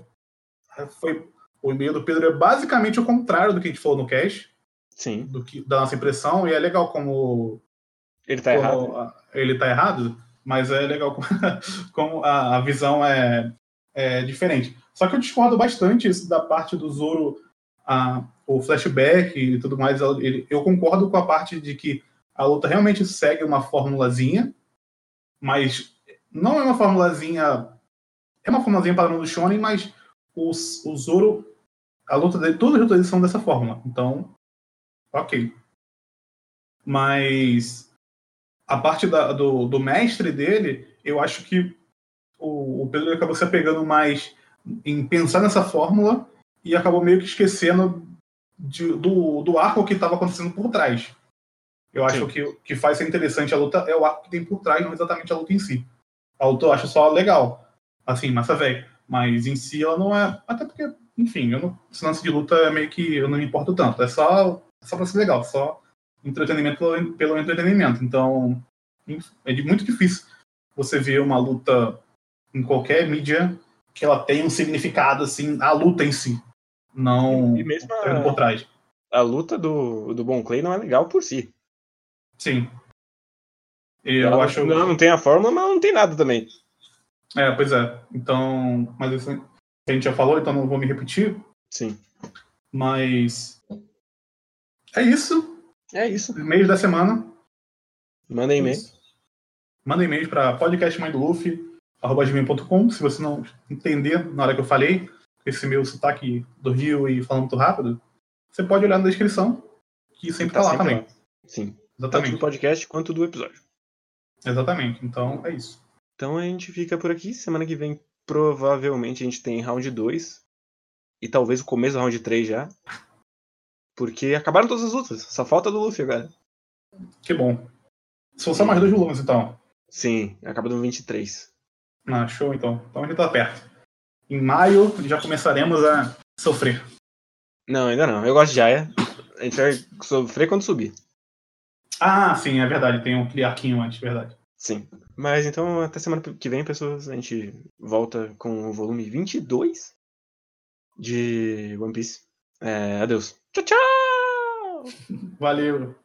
S2: foi o e-mail do Pedro é basicamente o contrário do que a gente falou no cast.
S1: Sim.
S2: Do que, da nossa impressão, e é legal como.
S1: Ele tá como errado.
S2: Ele tá errado, mas é legal como, como a, a, visão é, é diferente. Só que eu discordo bastante da parte do Zoro a, o flashback e tudo mais, ele, eu concordo com a parte de que a luta realmente segue uma formulazinha, mas não é uma formulazinha. É uma formulazinha padrão do Shonen, mas o, o Zoro. A luta dele, todas as lutas são dessa fórmula. Então, ok. Mas a parte da, do, do mestre dele, eu acho que o, o Pedro acabou se apegando mais em pensar nessa fórmula e acabou meio que esquecendo de, do, do arco que estava acontecendo por trás. Eu acho que o que faz ser interessante a luta é o arco que tem por trás, não exatamente a luta em si. A luta eu acho só legal, assim, massa velho. Mas em si ela não é. Até porque, enfim, eu não, esse lance de luta é meio que eu não me importo tanto. É só, é só pra ser legal, só entretenimento pelo, pelo entretenimento. Então, é muito difícil você ver uma luta em qualquer mídia que ela tenha um significado, assim, a luta em si não
S1: e mesmo a, por trás. A luta do, do Bon Clay não é legal por si.
S2: Sim.
S1: Eu Ela acho. Não, não tem a fórmula, mas não tem nada também.
S2: É, pois é. Então. Mas isso a gente já falou, então não vou me repetir.
S1: Sim.
S2: Mas. É isso.
S1: É isso.
S2: E-mails da semana.
S1: Manda e-mail.
S2: Manda e-mail para podcastmãedoLuffy.com. Se você não entender na hora que eu falei, esse meu sotaque do Rio e falando muito rápido, você pode olhar na descrição, que sempre tá, tá lá também. Lá.
S1: Sim. Exatamente. Tanto do podcast quanto do episódio.
S2: Exatamente. Então é isso.
S1: Então a gente fica por aqui. Semana que vem, provavelmente, a gente tem round 2. E talvez o começo do round 3 já. Porque acabaram todas as lutas. Só falta do Luffy agora.
S2: Que bom. São só mais dois volumes, então.
S1: Sim, acaba no 23.
S2: Ah, show então. Então a gente tá perto em maio já começaremos a sofrer.
S1: Não, ainda não. Eu gosto de Jaya. A gente vai sofrer quando subir.
S2: Ah, sim, é verdade. Tem um arquinho antes, verdade.
S1: Sim. Mas então, até semana que vem, pessoas, a gente volta com o volume 22 de One Piece. É, adeus. Tchau, tchau!
S2: Valeu!